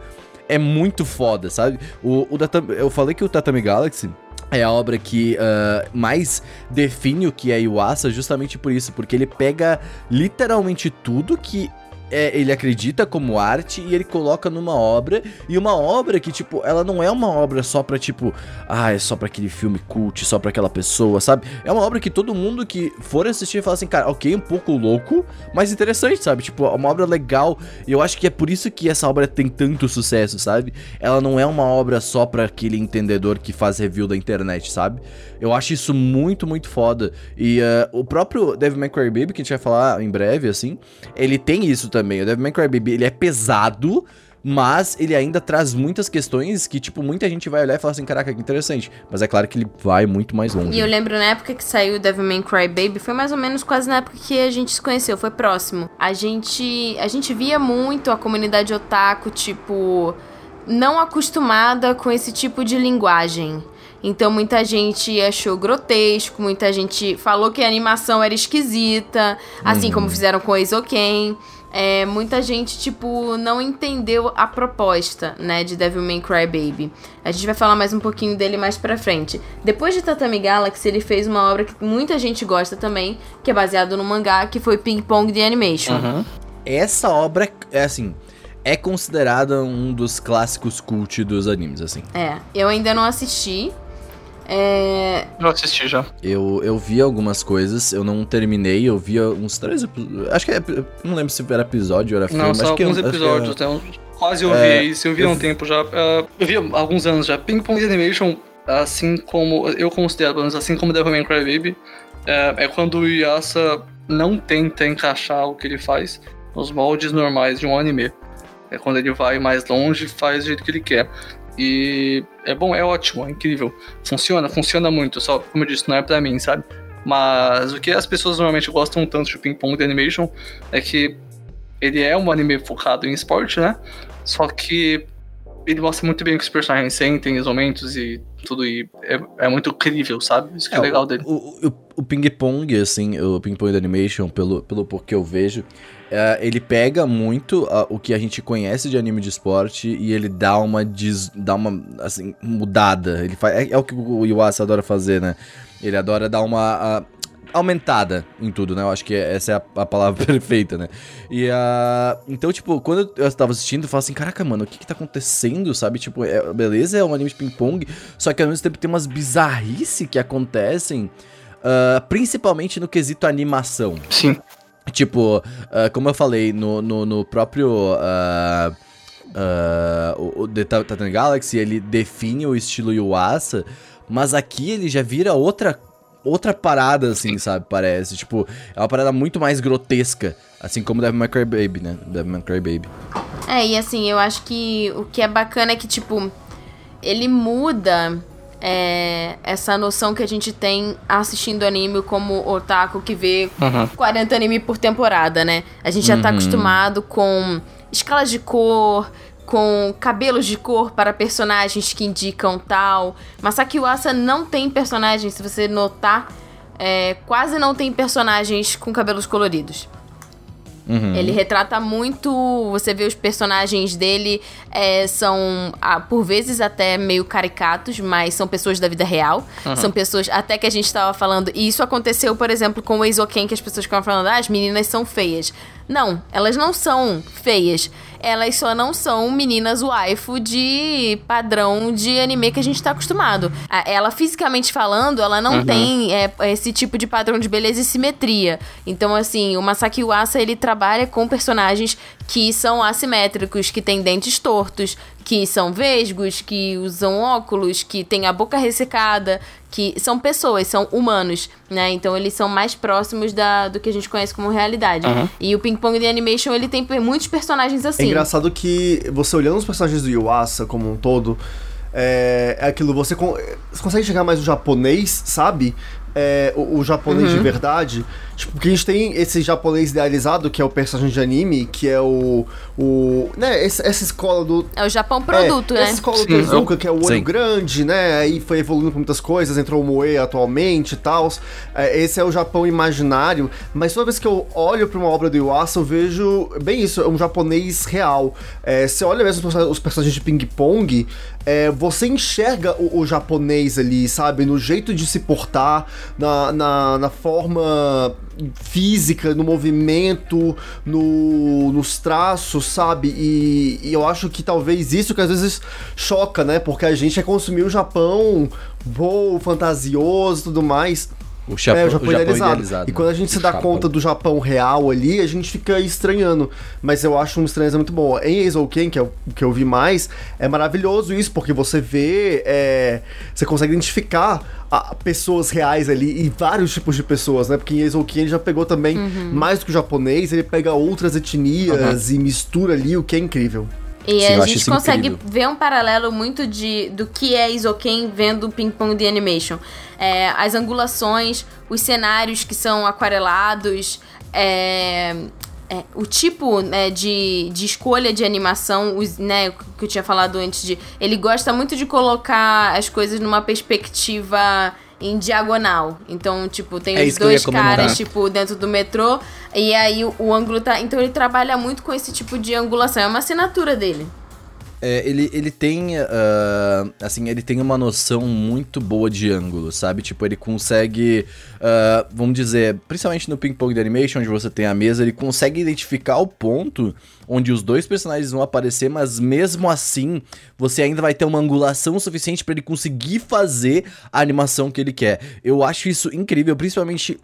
é muito foda, sabe? O, o eu falei que o Tatami Galaxy é a obra que uh, mais define o que é Iwasa justamente por isso, porque ele pega literalmente tudo que é, ele acredita como arte e ele coloca numa obra. E uma obra que, tipo, ela não é uma obra só pra, tipo, ah, é só pra aquele filme cult, só pra aquela pessoa, sabe? É uma obra que todo mundo que for assistir fala assim, cara, ok, um pouco louco, mas interessante, sabe? Tipo, é uma obra legal. E eu acho que é por isso que essa obra tem tanto sucesso, sabe? Ela não é uma obra só pra aquele entendedor que faz review da internet, sabe? Eu acho isso muito, muito foda. E uh, o próprio Devil May Cry Baby, que a gente vai falar em breve, assim, ele tem isso também. O Devil May Cry Baby, ele é pesado, mas ele ainda traz muitas questões que, tipo, muita gente vai olhar e falar assim, caraca, que interessante. Mas é claro que ele vai muito mais longe. E eu lembro na época que saiu o Devil May Cry Baby, foi mais ou menos quase na época que a gente se conheceu, foi próximo. A gente, a gente via muito a comunidade otaku, tipo, não acostumada com esse tipo de linguagem. Então muita gente achou grotesco, muita gente falou que a animação era esquisita, assim uhum. como fizeram com Eizouken. É, muita gente, tipo, não entendeu a proposta, né, de Devil May Cry Baby. A gente vai falar mais um pouquinho dele mais pra frente. Depois de Tatami Galaxy, ele fez uma obra que muita gente gosta também, que é baseado no mangá, que foi Ping Pong The Animation. Uhum. Essa obra, é assim, é considerada um dos clássicos cult dos animes, assim. É, eu ainda não assisti, é... Eu assisti já. Eu, eu vi algumas coisas, eu não terminei, eu vi uns três Acho que é, Não lembro se era episódio ou era filme. Não, só acho alguns que, episódios, que é... Quase eu é... vi isso, eu vi há um tempo já. Uh, eu vi há alguns anos já. Ping Pong Animation, assim como. Eu considero, pelo menos assim como Devil May Cry Baby, é, é quando o Yasa não tenta encaixar o que ele faz nos moldes normais de um anime. É quando ele vai mais longe e faz do jeito que ele quer. E é bom, é ótimo, é incrível. Funciona, funciona muito, só como eu disse, não é pra mim, sabe? Mas o que as pessoas normalmente gostam tanto de Ping Pong The Animation é que ele é um anime focado em esporte, né? Só que ele mostra muito bem o que os personagens sentem, os momentos e tudo, e é, é muito crível, sabe? Isso que é, é legal dele. O, o, o ping-pong, assim, o ping-pong da animation, pelo, pelo pouco que eu vejo, é, ele pega muito o que a gente conhece de anime de esporte e ele dá uma, des, dá uma assim, mudada. Ele faz, é, é o que o Iwasa adora fazer, né? Ele adora dar uma... Aumentada em tudo, né? Eu acho que essa é a, a palavra *laughs* perfeita, né? E uh, então, tipo, quando eu estava assistindo, eu falava assim, caraca, mano, o que que tá acontecendo, sabe? Tipo, é, beleza, é um anime de ping-pong, só que ao mesmo tempo tem umas bizarrices que acontecem uh, principalmente no quesito animação. Sim. Tipo, uh, como eu falei, no, no, no próprio. Uh, uh, o The Titan Galaxy, ele define o estilo Yuasa, mas aqui ele já vira outra outra parada, assim, sabe? Parece. Tipo, é uma parada muito mais grotesca. Assim como Devil May Cry Baby, né? Devil May Cry Baby. É, e assim, eu acho que o que é bacana é que, tipo, ele muda é, essa noção que a gente tem assistindo anime como otaku que vê Uhum. 40 anime por temporada, né? A gente já tá Uhum. acostumado com escalas de cor, com cabelos de cor para personagens que indicam tal. Masaki Uasa não tem personagens, se você notar, é, quase não tem personagens com cabelos coloridos. Uhum. Ele retrata muito. Você vê os personagens dele é, são, ah, por vezes, até meio caricatos, mas são pessoas da vida real. São pessoas. Até que a gente tava falando. E isso aconteceu, por exemplo, com o Eizoken, que as pessoas ficavam falando, ah, as meninas são feias. Não, elas não são feias. Elas só não são meninas waifu de padrão de anime que a gente tá acostumado. Ela, fisicamente falando, ela não Uhum. tem é, esse tipo de padrão de beleza e simetria. Então, assim, o Masaki Uasa, ele trabalha com personagens que são assimétricos, que têm dentes tortos, que são vesgos, que usam óculos, que têm a boca ressecada, que são pessoas, são humanos, né? Então eles são mais próximos da, do que a gente conhece como realidade. Uhum. E o Ping Pong The Animation, ele tem muitos personagens É assim. engraçado que você olhando os personagens do Yuasa como um todo, é, é aquilo, você, con- você consegue chegar mais no japonês, sabe? É, o, o japonês Uhum. de verdade. Tipo, porque a gente tem esse japonês idealizado, que é o personagem de anime, que é o. o né, esse- essa escola do. É o Japão produto, é, né? Essa escola do. Tezuka, que é o olho Sim. grande, né? Aí foi evoluindo com muitas coisas, entrou o Moe atualmente e tal. É, esse é o Japão imaginário. Mas toda vez que eu olho pra uma obra do Yuasa, eu vejo bem isso, é um japonês real. É, você olha mesmo os personagens de ping-pong, é, você enxerga o, o japonês ali, sabe? No jeito de se portar, na, na, na forma física, no movimento, no, nos traços, sabe? E, e eu acho que talvez isso que às vezes choca, né? Porque a gente é consumir o Japão bom, fantasioso tudo mais. O Japão, é, o Japão, o Japão idealizado. idealizado. E quando a gente se O dá Japão. conta do Japão real ali, a gente fica estranhando. Mas eu acho uma estranheza muito boa. Em Eizouken, que é o que eu vi mais, é maravilhoso isso, porque você vê, é, você consegue identificar a- pessoas reais ali e vários tipos de pessoas, né? Porque em Eizouken ele já pegou também, mais do que o japonês, ele pega outras etnias e mistura ali, o que é incrível. E Sim, a gente consegue incrível. ver um paralelo muito de do que é Isoken vendo o Ping Pong The Animation. É, as angulações, os cenários que são aquarelados, é, é, o tipo né, de, de escolha de animação, os, né, que eu tinha falado antes de. Ele gosta muito de colocar as coisas numa perspectiva em diagonal. Então, tipo, tem É os dois caras, tipo, dentro do metrô. E aí o, o ângulo tá. Então ele trabalha muito com esse tipo de angulação. É uma assinatura dele. É, ele, ele tem, ah, assim, ele tem uma noção muito boa de ângulo, sabe? Tipo, ele consegue, ah, vamos dizer, principalmente no Ping Pong da Animation, onde você tem a mesa, ele consegue identificar o ponto onde os dois personagens vão aparecer, mas mesmo assim, você ainda vai ter uma angulação suficiente pra ele conseguir fazer a animação que ele quer. Eu acho isso incrível, principalmente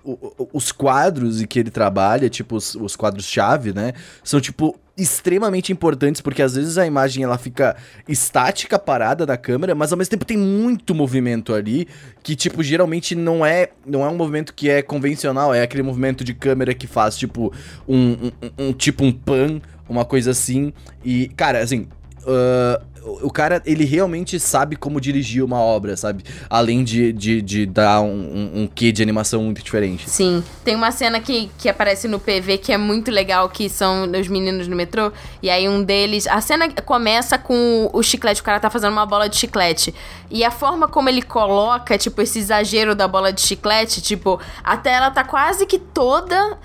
os quadros em que ele trabalha, tipo, os, os quadros-chave, né? São, tipo, extremamente importantes, porque às vezes a imagem ela fica estática, parada na câmera, mas ao mesmo tempo tem muito movimento ali, que tipo, geralmente não é, não é um movimento que é convencional, é aquele movimento de câmera que faz tipo um- um- um- tipo um pan, uma coisa assim. E, cara, assim, ah, o o cara, ele realmente sabe como dirigir uma obra, sabe? Além de, de, de dar um, um, um quê de animação muito diferente. Sim. Tem uma cena que, que aparece no PV que é muito legal, que são os meninos no metrô. E aí um deles. A cena começa com o chiclete, o cara tá fazendo uma bola de chiclete. E a forma como ele coloca, tipo, esse exagero da bola de chiclete, tipo, a tela tá quase que toda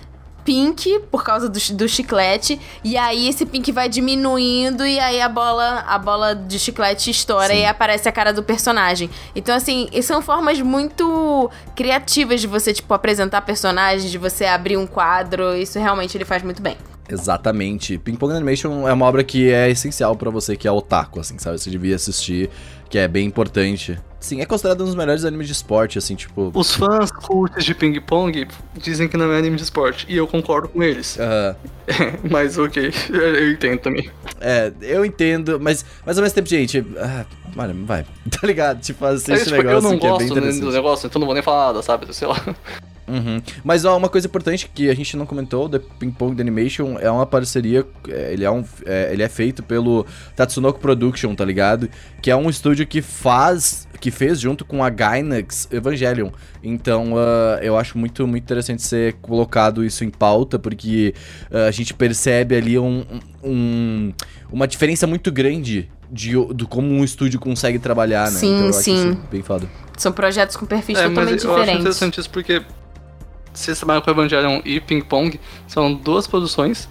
pink por causa do, do chiclete e aí esse pink vai diminuindo e aí a bola a bola de chiclete estoura Sim. e aparece a cara do personagem. Então assim, são formas muito criativas de você tipo apresentar personagens, de você abrir um quadro, isso realmente ele faz muito bem. Exatamente. Ping Pong Animation é uma obra que é essencial pra você que é otaku, assim, sabe? Você devia assistir, que é bem importante. Sim, é considerado um dos melhores animes de esporte, assim, tipo. Os fãs curtos de ping-pong dizem que não é anime de esporte, e eu concordo com eles. aham. *laughs* mas ok, *laughs* eu entendo também. É, eu entendo, mas, mas ao mesmo tempo, gente. Ah, mano, vai. *laughs* Tá ligado? Tipo, assiste É, esse tipo, negócio eu não que é bem gosto né, interessante. do negócio, então não vou nem falar nada, sabe? Sei lá. Uhum. Mas ó, uma coisa importante que a gente não comentou, The Ping Pong The Animation é uma parceria, é, ele é, um, é, ele é feito pelo Tatsunoko Production, tá ligado? Que é um estúdio que faz, que fez junto com a Gainax Evangelion. Então ah, eu acho muito, muito interessante ser colocado isso em pauta, porque ah, a gente percebe ali um, um- uma diferença muito grande de, do como um estúdio consegue trabalhar, né? Sim, então eu acho sim. isso bem foda. São projetos com perfis É, mas totalmente eu acho diferentes. interessante isso porque vocês trabalham com Evangelion e Ping Pong, são duas produções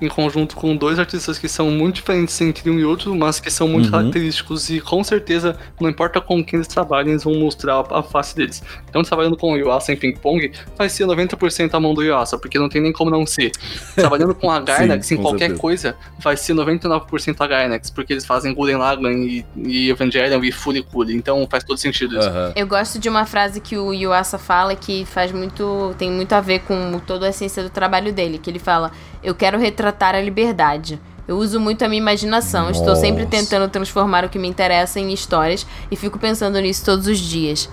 em conjunto com dois artistas que são muito diferentes entre um e outro, mas que são muito Uhum. característicos e com certeza, não importa com quem eles trabalhem, eles vão mostrar a, face deles. Então, trabalhando com o Yuasa em Ping Pong, vai ser 90% a mão do Yuasa, porque não tem nem como não ser. *laughs* Trabalhando com a Gainax em com qualquer certeza. coisa, vai ser 99% a Gainax, porque eles fazem Gurren Lagann e, e Evangelion e Furikuri, então faz todo sentido isso. Aham. Eu gosto de uma frase que o Yuasa fala que faz muito. tem muito a ver com toda a essência do trabalho dele. Que ele fala: Eu quero retratar a liberdade. Eu uso muito a minha imaginação. Estou sempre Nossa. tentando transformar o que me interessa em histórias e fico pensando nisso todos os dias.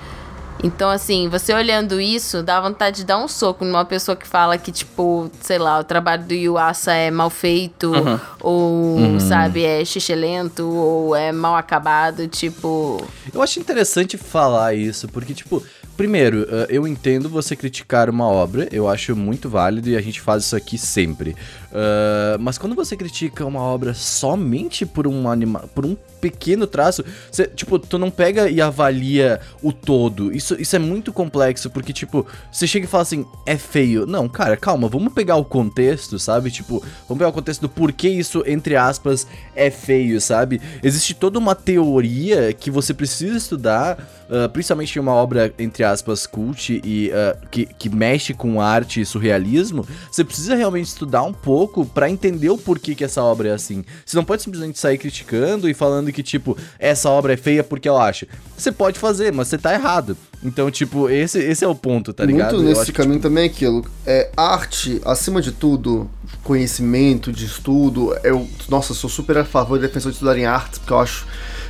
Então, assim, você olhando isso, dá vontade de dar um soco numa pessoa que fala que, tipo, sei lá, o trabalho do Yuasa é mal feito, Uhum. ou, sabe, é xixelento, ou é mal acabado, tipo. Eu acho interessante falar isso, porque, tipo, primeiro, eh, eu entendo você criticar uma obra, eu acho muito válido e a gente faz isso aqui sempre. Ah, mas quando você critica uma obra somente por um anima por um pequeno traço, você, tipo, tu não pega e avalia o todo. Isso, isso é muito complexo, porque, tipo, você chega e fala assim, é feio. Não, cara, calma, vamos pegar o contexto, sabe? Tipo, vamos pegar o contexto do porquê isso, entre aspas, é feio, sabe? Existe toda uma teoria que você precisa estudar, ah, principalmente em uma obra, entre aspas, cult e ah, que, que mexe com arte e surrealismo. Você precisa realmente estudar um pouco pra entender o porquê que essa obra é assim. Você não pode simplesmente sair criticando e falando que, tipo, essa obra é feia porque eu acho. Você pode fazer, mas você tá errado. Então, tipo, esse, esse é o ponto, tá ligado? Muito Eu nesse que, caminho também é aquilo. É, arte, acima de tudo, conhecimento, de estudo. Eu, nossa, sou super a favor e defensor de estudar em arte, porque eu acho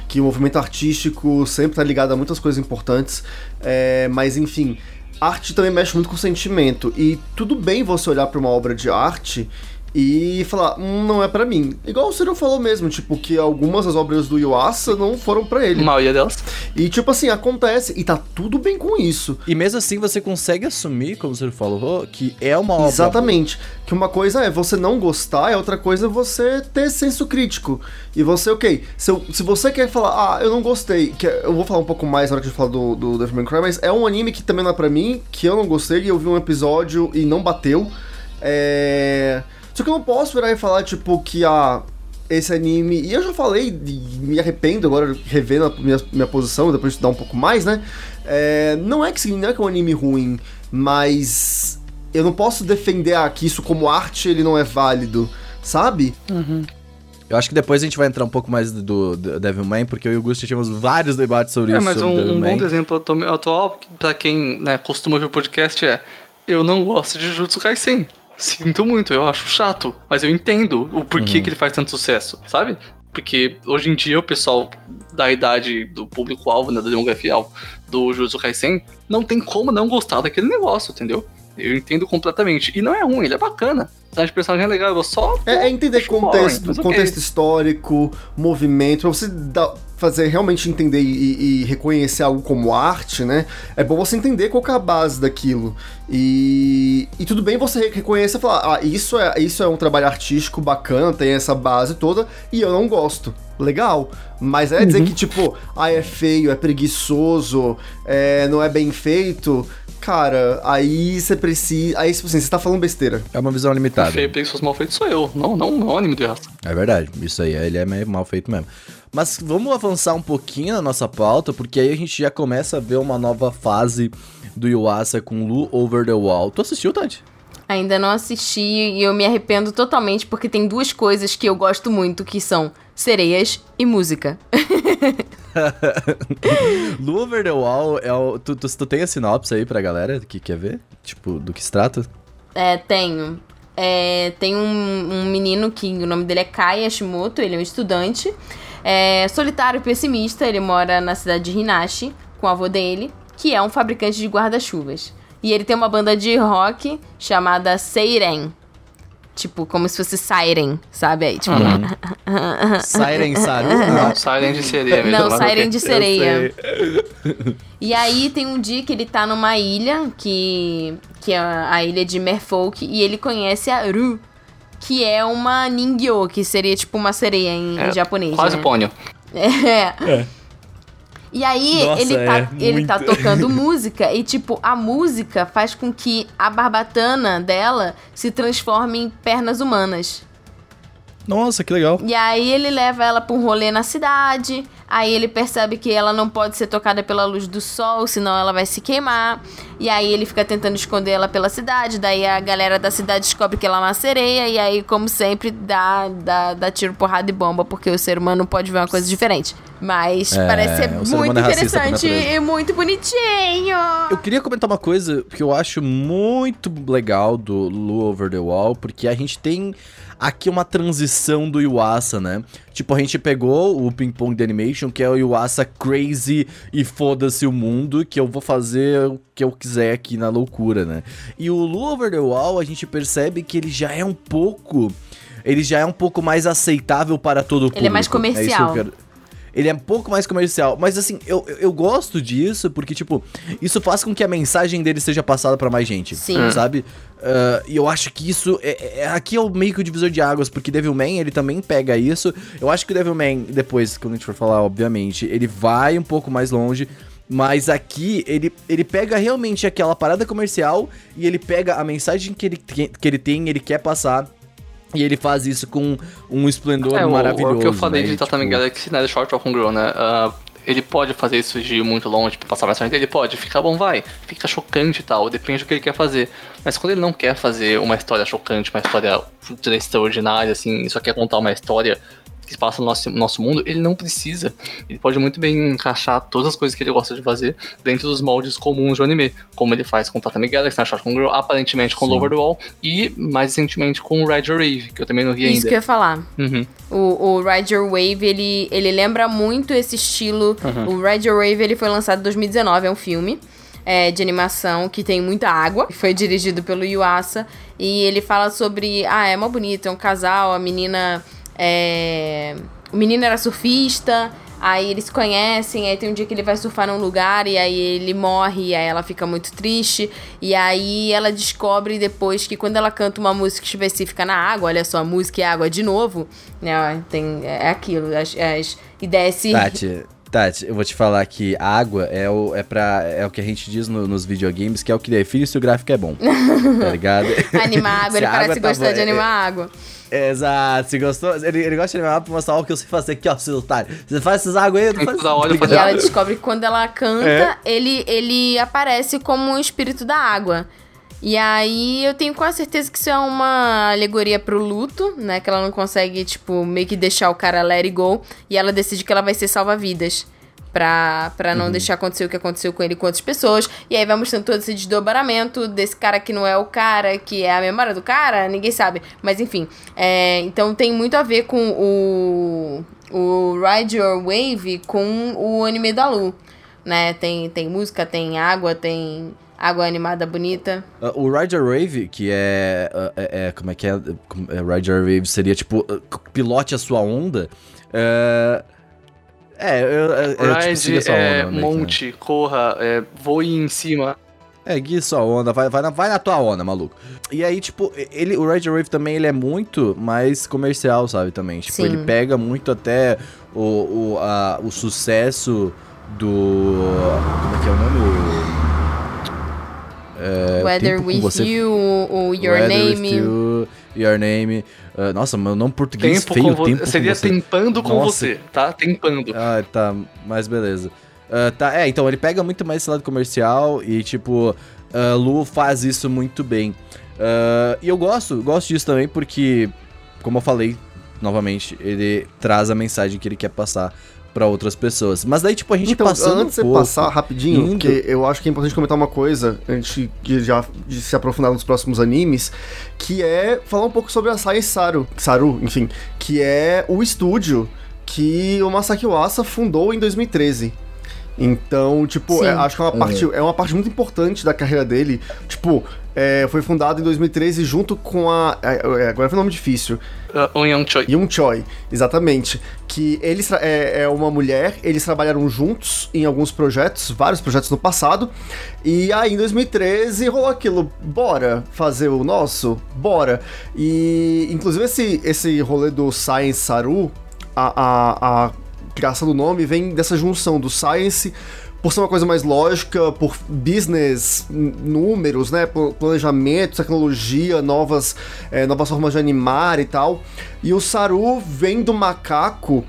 que o movimento artístico sempre tá ligado a muitas coisas importantes. É, mas, enfim, arte também mexe muito com sentimento. E tudo bem você olhar pra uma obra de arte e falar, hum, não é pra mim. Igual o Ciro falou mesmo, tipo, que algumas das obras do Yuasa não foram pra ele. A maioria delas. E, tipo assim, acontece, e tá tudo bem com isso. E mesmo assim você consegue assumir, como você falou, que é uma obra. Exatamente. Que uma coisa é você não gostar, e outra coisa é você ter senso crítico. E você, ok, se, eu- se você quer falar, ah, eu não gostei, que eu vou falar um pouco mais na hora que a gente falar do, do Devil May Cry, mas é um anime que também não é pra mim, que eu não gostei, e eu vi um episódio e não bateu. É... Só que eu não posso virar e falar, tipo, que ah, esse anime. E eu já falei, e me arrependo agora revendo a minha, minha posição, depois de estudar um pouco mais, né? É, não é que não é que é um anime ruim, mas eu não posso defender ah, que isso como arte ele não é válido, sabe? Eu acho que depois a gente vai entrar um pouco mais do, do Devilman, porque eu e o Gusto tivemos vários debates sobre É, isso. mas sobre um, um bom exemplo atu- atual, pra quem né, costuma ver o podcast, é eu não gosto de Jujutsu Kaisen. Sinto muito, eu acho chato, mas eu entendo o porquê que ele faz tanto sucesso, sabe? Porque hoje em dia o pessoal da idade do público-alvo, né, da demografia do Jujutsu Kaisen, não tem como não gostar daquele negócio, entendeu? Eu entendo completamente. E não é ruim, ele é bacana. A de personagem é legal, eu só. É, é entender contexto, boring, contexto histórico, movimento, pra você dar- fazer realmente entender e, e reconhecer algo como arte, né? É bom você entender qual é a base daquilo. E, e tudo bem você reconhecer e falar, ah, isso é, isso é um trabalho artístico bacana, tem essa base toda, e eu não gosto. Legal, mas é dizer que, tipo, ah, é feio, é preguiçoso, é, não é bem feito. Cara, aí você precisa. Aí, tipo assim, você tá falando besteira. É uma visão limitada. Feio, preguiçoso, mal feito sou eu, não, não, não o anime do Yasuo. É verdade, isso aí, ele é meio mal feito mesmo. Mas vamos avançar um pouquinho na nossa pauta, porque aí a gente já começa a ver uma nova fase do Yuasa com Lu Over the Wall. Tu assistiu, Tati? Ainda não assisti e eu me arrependo totalmente porque tem duas coisas que eu gosto muito que são sereias e música. *laughs* Lu Over the Wall é o. Tu, tu, tu tem a sinopse aí pra galera que quer ver? Tipo, do que se trata? É, tenho. É, tem um, um, menino que o nome dele é Kai Hashimoto, ele é um estudante. É, solitário e pessimista, ele mora na cidade de Hinashi com o avô dele, que é um fabricante de guarda-chuvas. E ele tem uma banda de rock chamada Seiren. Tipo, como se fosse Siren, sabe? Aí, tipo. Uhum. *laughs* siren Saru? Não, Siren de sereia mesmo. Não, Siren de sereia. E aí tem um dia que ele tá numa ilha, que, que é a ilha de Merfolk, e ele conhece a Ru, que é uma Ningyo, que seria tipo uma sereia em, é, em japonês. Quase né? pônio. *laughs* É. é. E aí Nossa, ele, tá, é, ele tá tocando *laughs* música e, tipo, a música faz com que a barbatana dela se transforme em pernas humanas. Nossa, que legal. E aí ele leva ela pra um rolê na cidade. Aí ele percebe que ela não pode ser tocada pela luz do sol, senão ela vai se queimar. E aí ele fica tentando esconder ela pela cidade. Daí a galera da cidade descobre que ela é uma sereia. E aí, como sempre, dá, dá, dá tiro, porrada e bomba, porque o ser humano pode ver uma coisa diferente. Mas é, parece ser muito é interessante e muito bonitinho. Eu queria comentar uma coisa que eu acho muito legal do Lu Over the Wall, porque a gente tem aqui uma transição do Yuasa, né? Tipo, a gente pegou o Ping Pong The Animation, que é o Yuasa crazy e foda-se o mundo, que eu vou fazer o que eu quiser aqui na loucura, né? E o Lu Over the Wall, a gente percebe que ele já é um pouco... Ele já é um pouco mais aceitável para todo o público. Ele é mais comercial. É ele é um pouco mais comercial. Mas assim, eu, eu gosto disso porque, tipo, isso faz com que a mensagem dele seja passada para mais gente. Sim. Sabe? Uh, e eu acho que isso. É, é, é, aqui é o meio que o divisor de águas, porque Devilman ele também pega isso. Eu acho que o Devilman, depois, quando a gente for falar, obviamente, ele vai um pouco mais longe. Mas aqui ele, ele pega realmente aquela parada comercial e ele pega a mensagem que ele, que ele tem, ele quer passar e ele faz isso com um esplendor é, maravilhoso. O, o que eu falei né? de Tatami tipo... Galaxy, né, Short of Grow, né? Uh, ele pode fazer isso de muito longe pra passar bastante. Ele pode, fica bom, vai. Fica chocante e tal, depende do que ele quer fazer. Mas quando ele não quer fazer uma história chocante, uma história extraordinária, assim, só quer contar uma história que se passa no nosso, nosso mundo, ele não precisa. Ele pode muito bem encaixar todas as coisas que ele gosta de fazer dentro dos moldes comuns do anime, como ele faz com Tatami Galaxy, na com Girl, aparentemente com Sim. Lover the Wall e mais recentemente com Ride Your Wave, que eu também não vi ainda. Isso que eu ia falar. Uhum. O, o Ride Your Wave, ele, ele lembra muito esse estilo. Uhum. O Ride Your Wave, ele foi lançado em 2019, é um filme. É, de animação que tem muita água. *laughs* Foi dirigido pelo Yuasa. E ele fala sobre. Ah, é mó bonito, é um casal, a menina é... O menino era surfista, aí eles se conhecem, aí tem um dia que ele vai surfar num lugar e aí ele morre, e aí ela fica muito triste. E aí ela descobre depois que quando ela canta uma música específica na água, olha só, a música e água de novo, né? Tem, é aquilo, as, as ideias se. Tati, Tati, eu vou te falar que a água é o, é pra, é o que a gente diz no, nos videogames, que é o que define se o gráfico é bom. *laughs* tá ligado? Animar água, *laughs* ele parece tá gostar de animar é, água. Exato, se gostou. Ele, ele gosta de animar pra mostrar o que eu sei fazer aqui, ó, seu otário. Você faz essas águas aí, eu não faço E ela descobre que quando ela canta, é. ele, ele aparece como um espírito da água. E aí eu tenho quase certeza que isso é uma alegoria pro luto, né? Que ela não consegue, tipo, meio que deixar o cara let it go. E ela decide que ela vai ser salva-vidas pra, pra não uhum. deixar acontecer o que aconteceu com ele com outras pessoas. E aí vai mostrando todo esse desdobramento desse cara que não é o cara, que é a memória do cara, ninguém sabe. Mas enfim, é, então tem muito a ver com o, o Ride Your Wave com o anime da Lu. Né? Tem, tem música, tem água, tem água animada bonita. Uh, o Ride Your Wave, que é, uh, é, é, Como é que é? é Ride Your Wave seria tipo. Uh, pilote a sua onda. Uh, é, eu, eu, Ride, tipo, é, onda, né? monte, né? corra, é, voe em cima. É, guia sua onda, vai, vai, na, vai na tua onda, maluco. E aí, tipo, ele, o Ride Wave também, ele é muito mais comercial, sabe, também. Tipo, Sim. ele pega muito até o, o, a, o sucesso do... Como é que é o nome? É, Weather With você... You, o Your Weather Name. With you, Your Name. Uh, nossa, meu nome português tempo feio, com tempo Seria com você. tempando com nossa. você, tá? Tempando. Ah, tá, mas beleza. Uh, tá, é, então ele pega muito mais esse lado comercial e, tipo, uh, Lu faz isso muito bem. Uh, e eu gosto, gosto disso também porque, como eu falei, novamente, ele traz a mensagem que ele quer passar para outras pessoas. Mas daí, tipo, a gente então, passando antes de um pouco, passar rapidinho, indo- porque eu acho que é importante comentar uma coisa, antes de já de se aprofundar nos próximos animes, que é falar um pouco sobre a Sai Saru, Saru, enfim, que é o estúdio que o Masaki Uasa fundou em 2013. Então, tipo, é- acho que é uma, parte, é uma parte muito importante da carreira dele. Tipo, é, foi fundado em 2013 junto com a. é, é, agora foi um nome difícil. Uh, On Young Choi. Yoon Choi, exatamente. Que eles é, é uma mulher, eles trabalharam juntos em alguns projetos, vários projetos no passado. E aí em 2013 rolou aquilo, bora fazer o nosso? Bora. E inclusive esse, esse rolê do Science Saru, a, a, a criação do nome vem dessa junção do Science por ser uma coisa mais lógica, por business, números, né, pl- planejamento, tecnologia, novas, eh, novas formas de animar e tal. E o Saru vem do macaco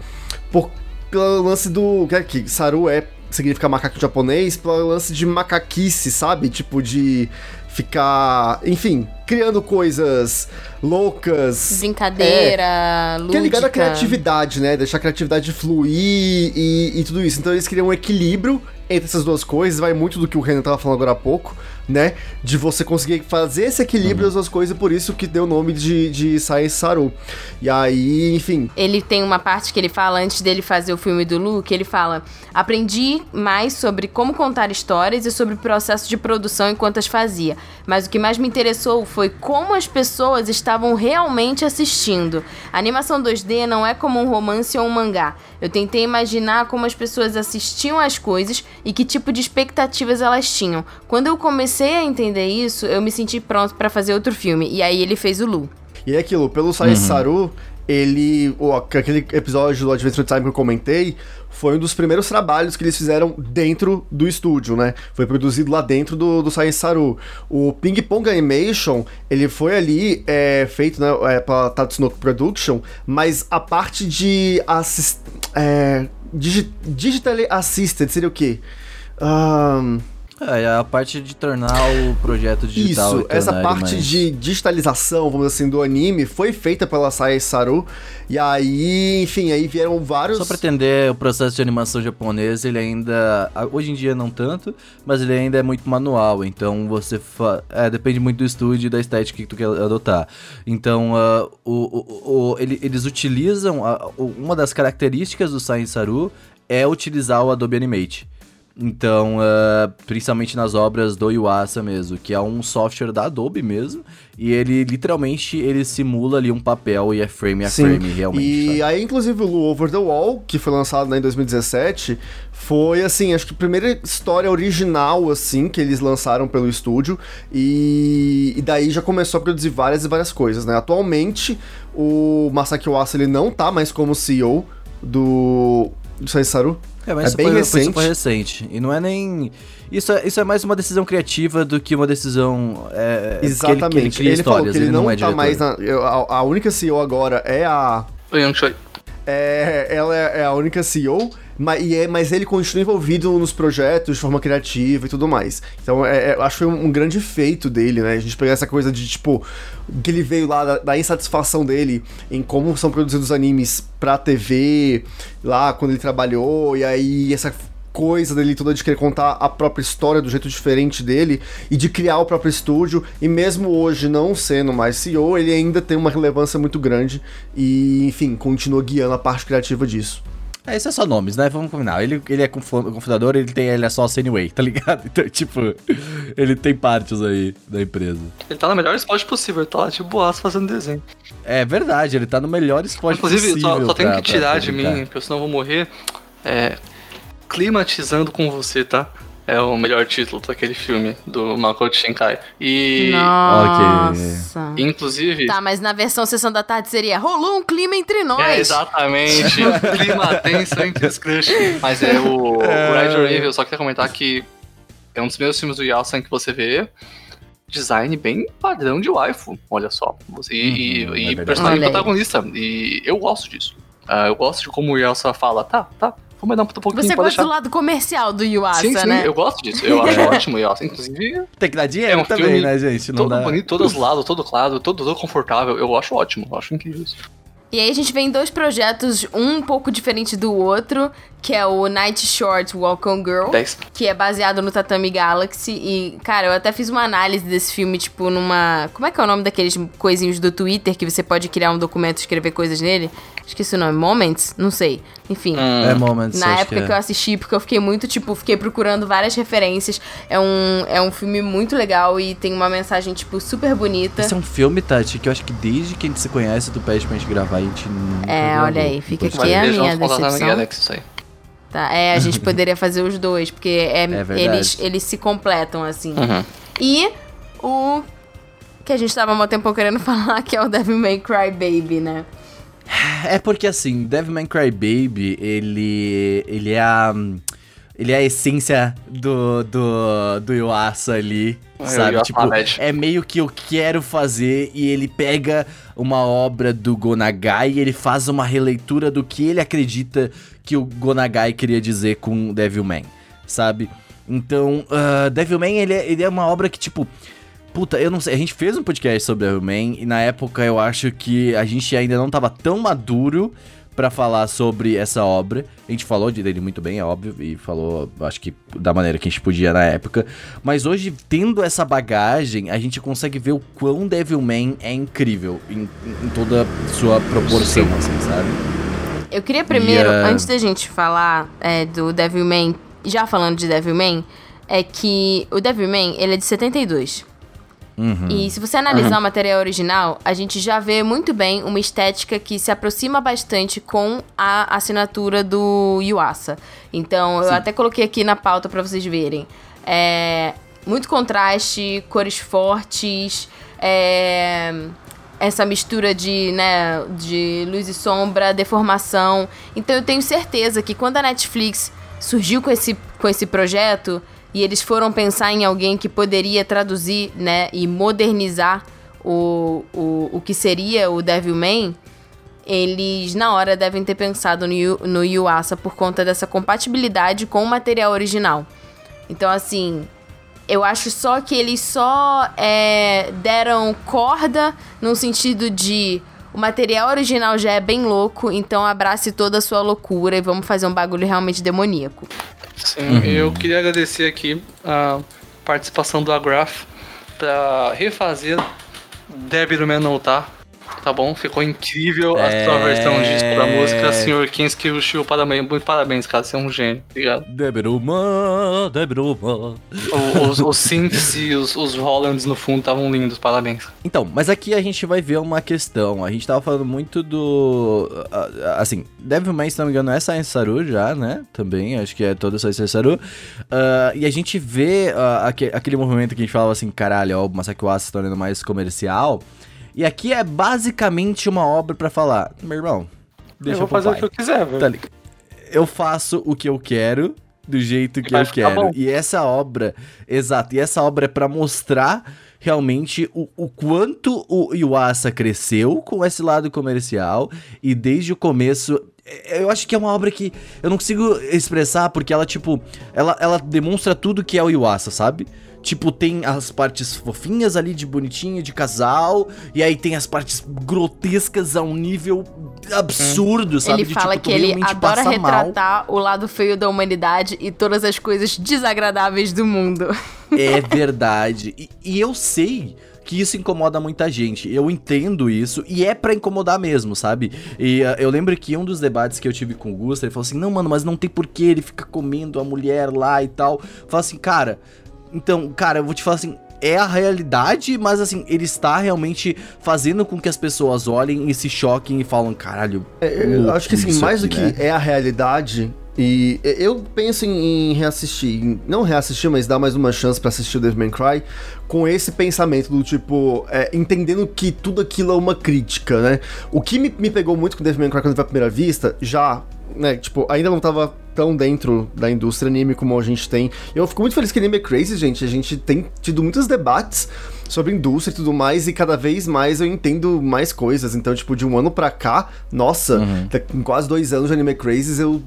por, pelo lance do. Que, é que Saru é significa macaco japonês, pelo lance de macaquice, sabe? Tipo de ficar, enfim, criando coisas loucas, Brincadeira, lúdica. que é ligado à criatividade, né? Deixar a criatividade fluir e, e tudo isso. Então eles criam um equilíbrio entre essas duas coisas. Vai muito do que o Renan tava falando agora há pouco, né? De você conseguir fazer esse equilíbrio das duas coisas, por isso que deu o nome de, de Sai Saru. E aí, enfim. Ele tem uma parte que ele fala antes dele fazer o filme do Luke, ele fala: "Aprendi mais sobre como contar histórias e sobre o processo de produção enquanto as fazia, mas o que mais me interessou foi como as pessoas estavam realmente assistindo. A animação 2D não é como um romance ou um mangá. Eu tentei imaginar como as pessoas assistiam às coisas e que tipo de expectativas elas tinham. Quando eu comecei a entender isso, eu me senti pronto pra fazer outro filme, e aí ele fez o Lu. E é aquilo, pelo Sai Saru, ele. aquele episódio do Adventure Time que eu comentei foi um dos primeiros trabalhos que eles fizeram dentro do estúdio, né? Foi produzido lá dentro do, do Sai Saru. O Ping Pong Animation, ele foi ali é, feito né, é, pela Tatsunoko Production, mas a parte de assist, é, digi, Digital Assisted seria o quê? Ahn, É, é a parte de tornar o projeto digital. isso, essa parte mais- de digitalização, vamos dizer assim, do anime foi feita pela Sai Saru. E aí, enfim, aí vieram vários. Só pra entender, o processo de animação japonês, ele ainda. Hoje em dia não tanto, mas ele ainda é muito manual. Então você. Fa... É, depende muito do estúdio e da estética que tu quer adotar. Então, ah, o, o- o- ele- eles utilizam. a- uma das características do Science Saru é utilizar o Adobe Animate. Então, ah, principalmente nas obras do Yuasa mesmo, que é um software da Adobe mesmo, e ele literalmente ele simula ali um papel e é frame a Sim, frame realmente. E sabe? aí, inclusive, o Over the Wall, que foi lançado né, em 2017, foi, assim, acho que a primeira história original, assim, que eles lançaram pelo estúdio. E, e daí já começou a produzir várias e várias coisas, né? Atualmente, o Masaki Uasa, ele não tá mais como CEO do, do Saisaru. É, mas É bem foi, foi recente. super recente. E não é nem. Isso é, isso é mais uma decisão criativa do que uma decisão. É, Exatamente. Ele, ele cria Ele falou histórias, que ele, não, é tá diretor. mais na... eu- A, a única CEO agora é a... Young Choi. É, ela é a única CEO, mas, e é, mas ele continua envolvido nos projetos de forma criativa e tudo mais. Então, é, é, acho que foi um, um grande feito dele, né? A gente pegar essa coisa de, tipo, que ele veio lá da, da insatisfação dele em como são produzidos animes pra TV, lá quando ele trabalhou, e aí essa coisa dele toda de querer contar a própria história do jeito diferente dele e de criar o próprio estúdio e mesmo hoje não sendo mais CEO, ele ainda tem uma relevância muito grande e, enfim, continua guiando a parte criativa disso. É, isso é só nomes, né? Vamos combinar. Ele, ele é confundador, ele tem ele é sócio anyway, tá ligado? *laughs* Então, tipo, ele tem partes aí da empresa. Ele tá no melhor spot possível, ele tá lá de boas fazendo desenho. É verdade, ele tá no melhor esporte Inclusive, possível. só, só tenho pra- que tirar de mim, porque senão eu vou morrer. É. Climatizando com você, tá? É o melhor título daquele filme do Makoto Shinkai. E. Nossa. Inclusive. Tá, mas na versão Sessão da Tarde seria Rolou um clima entre nós. É, exatamente. *laughs* um clima tenso entre os crush. Mas é o, o Red Raven, eu só queria comentar que é um dos primeiros filmes do Yasan que você vê. Design bem padrão de waifu, olha só. Você- E, Uhum, e- é e personagem protagonista. E eu gosto disso. Ah, eu gosto de como o Yelsa fala, tá, tá, Vamos dar um pouquinho Você gosta do deixar. lado comercial do Yuasa, Sim, sim, né? eu gosto disso. Eu acho *laughs* ótimo, Yuasa. Inclusive, Tem que dar dinheiro É um também, filme né, gente? Não todo dá... bonito, todos os lados, todo claro, todo, todo confortável. Eu acho ótimo, eu acho incrível isso. E aí a gente vem dois projetos, um um pouco diferente do outro, que é o Night Short Walk on Girl, 10. que é baseado no Tatami Galaxy. E, cara, eu até fiz uma análise desse filme, tipo, numa. Como é que é o nome daqueles coisinhos do Twitter que você pode criar um documento e escrever coisas nele? Esqueci o nome. Moments? Não sei. Enfim. É Moments, Na acho época que, que é. eu assisti, porque eu fiquei muito, tipo, fiquei procurando várias referências. É um, é um filme muito legal e tem uma mensagem, tipo, super bonita. Esse é um filme, Tati, que eu acho que desde que a gente se conhece, tu pede pra gente gravar e a gente nunca É, olha aí, fica aqui a minha decepção. Galaxy, isso aí. Tá, é, a gente *laughs* poderia fazer os dois, porque é, verdade. eles, eles se completam, assim. Uhum. E o que a gente tava há um tempo querendo *laughs* falar, que é o Devil May Cry Baby, né? É porque assim, Devilman Crybaby, ele. ele é a. Ele é a essência do, do, do Yuasa ali, É, sabe? Yuasa Tipo, é meio que eu quero fazer e ele pega uma obra do Gonagai e ele faz uma releitura do que ele acredita que o Gonagai queria dizer com Devilman, sabe? Então, ah, Devilman, ele é, ele é uma obra que, tipo, Puta, eu não sei. A gente fez um podcast sobre Devilman e na época eu acho que a gente ainda não tava tão maduro pra falar sobre essa obra. A gente falou de dele muito bem, é óbvio, e falou, acho que da maneira que a gente podia na época. Mas hoje, tendo essa bagagem, a gente consegue ver o quão Devilman é incrível em, em toda sua proporção, Sim. assim, sabe? Eu queria primeiro, antes da gente falar é, do Devilman, já falando de Devilman, é que o Devilman, ele é de 72. Uhum. E se você analisar o material original, a gente já vê muito bem uma estética que se aproxima bastante com a assinatura do Yuasa. Então, eu até coloquei aqui na pauta pra vocês verem. É, muito contraste, cores fortes, é, essa mistura de, né, de luz e sombra, deformação. Então, eu tenho certeza que quando a Netflix surgiu com esse, com esse projeto e eles foram pensar em alguém que poderia traduzir, né, e modernizar o, o, o que seria o Devilman, eles na hora devem ter pensado no, no Yuasa por conta dessa compatibilidade com o material original. Então, assim, eu acho só que eles só é, deram corda no sentido de o material original já é bem louco, então abrace toda a sua loucura e vamos fazer um bagulho realmente demoníaco. Sim, eu queria agradecer aqui a participação do Agraf pra refazer Man não tá. Tá bom? Ficou incrível a sua É. versão disco da música, Sr. Kinski Ushio. Parabéns, muito parabéns, cara. Você é um gênio. Obrigado. Devilman. O- os, os synths e os, os Hollands no fundo estavam lindos, parabéns. Então, mas aqui a gente vai ver uma questão. A gente tava falando muito do. Assim, Devilman, se não me engano, é Science Saru já, né? Também, acho que é toda Science Saru. Ah, e a gente vê ah, aque- aquele movimento que a gente falava assim: caralho, ó, o Masaki Wasa se tornando mais comercial. E aqui é basicamente uma obra pra falar: meu irmão, deixa eu vou fazer pai. o que eu quiser, velho. Tá ligado? Eu faço o que eu quero do jeito que eu ficar quero. bom. E essa obra, exato, e essa obra é pra mostrar realmente o, o quanto o Iwasa cresceu com esse lado comercial e desde o começo eu acho que é uma obra que eu não consigo expressar porque ela, tipo, ela, ela demonstra tudo que é o Iwasa, sabe? Tipo, tem as partes fofinhas ali de bonitinho, de casal, e aí tem as partes grotescas a um nível absurdo, sabe? ele De, fala tipo, que ele adora passa mal. retratar o lado feio da humanidade e todas as coisas desagradáveis do mundo. É verdade. E, e eu sei que isso incomoda muita gente. Eu entendo isso e é pra incomodar mesmo, sabe? E ah, eu lembro que um dos debates que eu tive com o Gusta, ele falou assim: "Não, mano, mas não tem porquê ele fica comendo a mulher lá e tal". Fala assim: "Cara, então, cara, eu vou te falar assim, é a realidade, mas assim, ele está realmente fazendo com que as pessoas olhem e se choquem e falam, caralho. É, eu acho que assim, mais do que né?" é a realidade. E eu penso em reassistir, não reassistir, mas dar mais uma chance pra assistir o Devil May Cry com esse pensamento do tipo, é, entendendo que tudo aquilo é uma crítica, né? O que me, me pegou muito com o Devil May Cry quando foi a primeira vista, já né, tipo, ainda não tava tão dentro da indústria anime como a gente tem. Eu fico muito feliz que Anime Crazy, gente, a gente tem tido muitos debates sobre indústria e tudo mais, e cada vez mais eu entendo mais coisas. Então, tipo, de um ano pra cá, nossa, Uhum. tá com quase dois anos de Anime Crazes, eu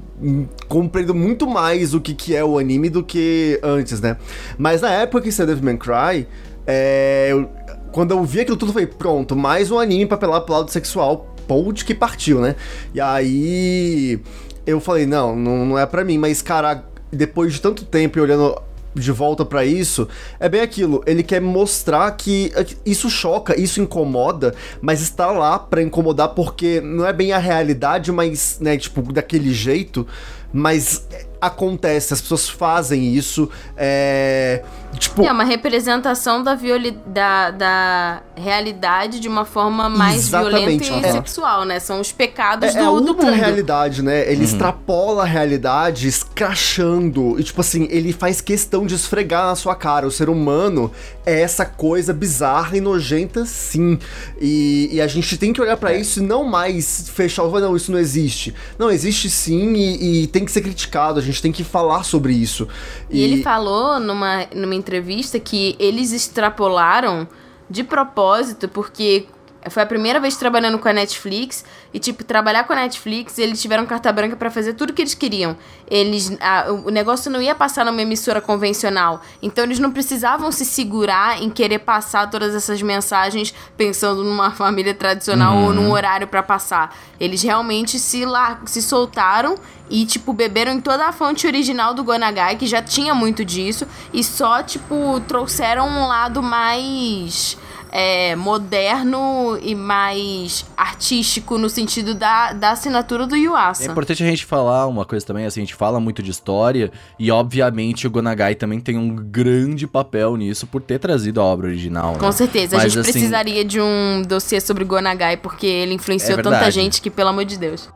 compreendo muito mais o que, que é o anime do que antes, né? Mas na época que saiu Devil May Cry, é, eu- quando eu vi aquilo tudo, eu falei, pronto, mais um anime pra apelar pro lado sexual, ponte que partiu, né? E aí eu falei, não, não, não é pra mim, mas cara, depois de tanto tempo e olhando de volta pra isso, é bem aquilo, ele quer mostrar que é, isso choca, isso incomoda, mas está lá pra incomodar porque não é bem a realidade, mas, né, tipo, daquele jeito, mas acontece, as pessoas fazem isso, é... Tipo, É uma representação da, violi da, da realidade de uma forma mais Exatamente, violenta e é. sexual, né? São os pecados É, é do, do mundo. realidade, né? Ele extrapola a realidade escrachando. E, tipo assim, ele faz questão de esfregar na sua cara. O ser humano é essa coisa bizarra e nojenta, sim. E, e a gente tem que olhar pra isso e não mais fechar o. Não, isso não existe. Não, existe sim e, e tem que ser criticado. A gente tem que falar sobre isso. E ele falou numa, numa entrevista que eles extrapolaram de propósito, porque foi a primeira vez trabalhando com a Netflix e, tipo, trabalhar com a Netflix, eles tiveram carta branca pra fazer tudo que eles queriam. Eles, a- o negócio não ia passar numa emissora convencional, então eles não precisavam se segurar em querer passar todas essas mensagens pensando numa *laughs* família tradicional ou num horário pra passar. Eles realmente se, lá, se soltaram e, tipo, beberam em toda a fonte original do Gonagai, que já tinha muito disso, e só, tipo, trouxeram um lado mais é, moderno e mais artístico no sentido da, da assinatura do É Yuasa. importante a gente falar uma coisa também, assim, a gente fala muito de história e obviamente o Gonagai também tem um grande papel nisso por ter trazido a obra original. Com né? certeza, a Mas, gente assim, precisaria de um dossiê sobre Gonagai, porque ele influenciou É tanta gente que, pelo amor de Deus.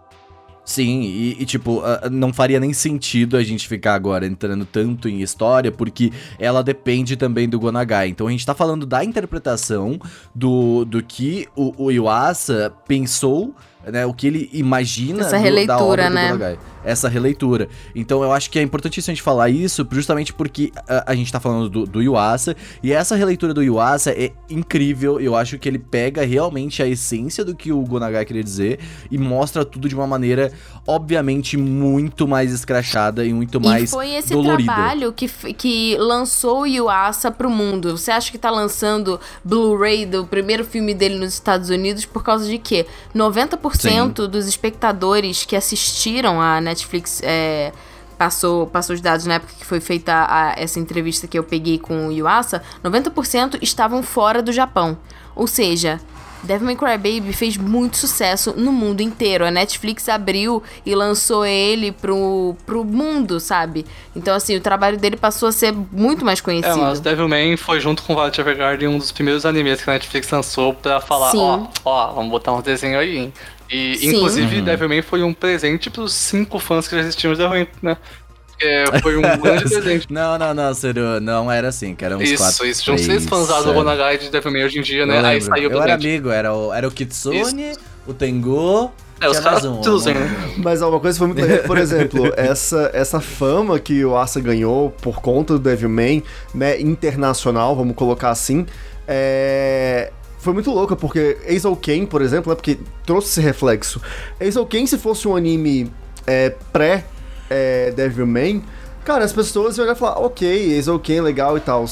Sim, e, e, tipo, não faria nem sentido a gente ficar agora entrando tanto em história, porque ela depende também do Gonagai. Então a gente tá falando da interpretação do, do que o, o Yuasa pensou, né? O que ele imagina Essa do- releitura, da obra do né? Gonagai. Essa releitura. Então eu acho que é importantíssimo a gente falar isso, justamente porque a, a gente tá falando do, do Yuasa, e essa releitura do Yuasa é incrível. Eu acho que ele pega realmente a essência do que o Gonagai queria dizer e mostra tudo de uma maneira, obviamente, muito mais escrachada e muito mais e foi esse dolorida. trabalho que, que lançou o Yuasa pro mundo. Você acha que tá lançando Blu-ray do primeiro filme dele nos Estados Unidos por causa de quê? 90% dos espectadores que assistiram a Netflix é, passou, passou os dados na época que foi feita a- essa entrevista que eu peguei com o Yuasa, 90% estavam fora do Japão. Ou seja, Devil May Cry Baby fez muito sucesso no mundo inteiro. A Netflix abriu e lançou ele pro, pro mundo, sabe? Então, assim, o trabalho dele passou a ser muito mais É, conhecido. mas Devilman foi junto com Violet Evergarden um dos primeiros animes que a Netflix lançou pra falar, Sim. ó, ó, vamos botar uns desenhos aí, hein? E, Sim. inclusive, Uhum. Devilman foi um presente pros cinco fãs que já existiam de Devilman, né? Porque foi um *laughs* grande presente. Não, não, não, sério, não era assim, que eram uns Isso, quatro, isso. Tinham seis fãs do sete. Gonagai de Devilman hoje em dia, né? Aí saiu o Eu era amigo, era o, era o Kitsune, o Tengu. É, os caras um, traduzem, um- né? Mas ó, uma coisa foi muito legal, por *laughs* exemplo, essa, essa fama que o Asa ganhou por conta do Devilman, né, internacional, vamos colocar assim, é... Foi muito louca, porque Ace Ken, por exemplo, né, porque trouxe esse reflexo. Ace Ken, se fosse um anime é, pré é, Devilman, cara, as pessoas iam olhar e falar, ok, Ace Ken, legal e tal.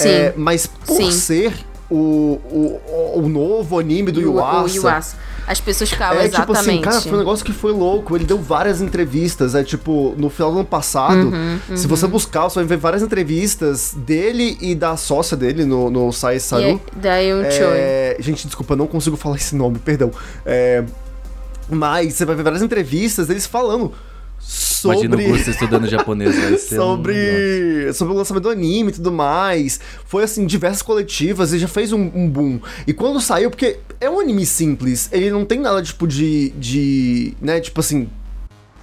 É, mas por Sim. ser o, o, o novo anime do Yuasa. As pessoas ficavam é tipo assim, exatamente. cara, foi um negócio que foi louco. Ele deu várias entrevistas, é tipo, no final do ano passado. Uhum, Se você buscar, você vai ver várias entrevistas dele e da sócia dele no, no Sai Saru. um Choi. É, gente, desculpa, não consigo falar esse nome, perdão. É, mas você vai ver várias entrevistas deles falando sobre. Imagina o Gusta estudando *laughs* japonês, vai ser um- sobre, sobre o lançamento do anime e tudo mais. Foi assim, diversas coletivas e já fez um, um boom. E quando saiu, porque é um anime simples, ele não tem nada tipo de. de. né, tipo assim.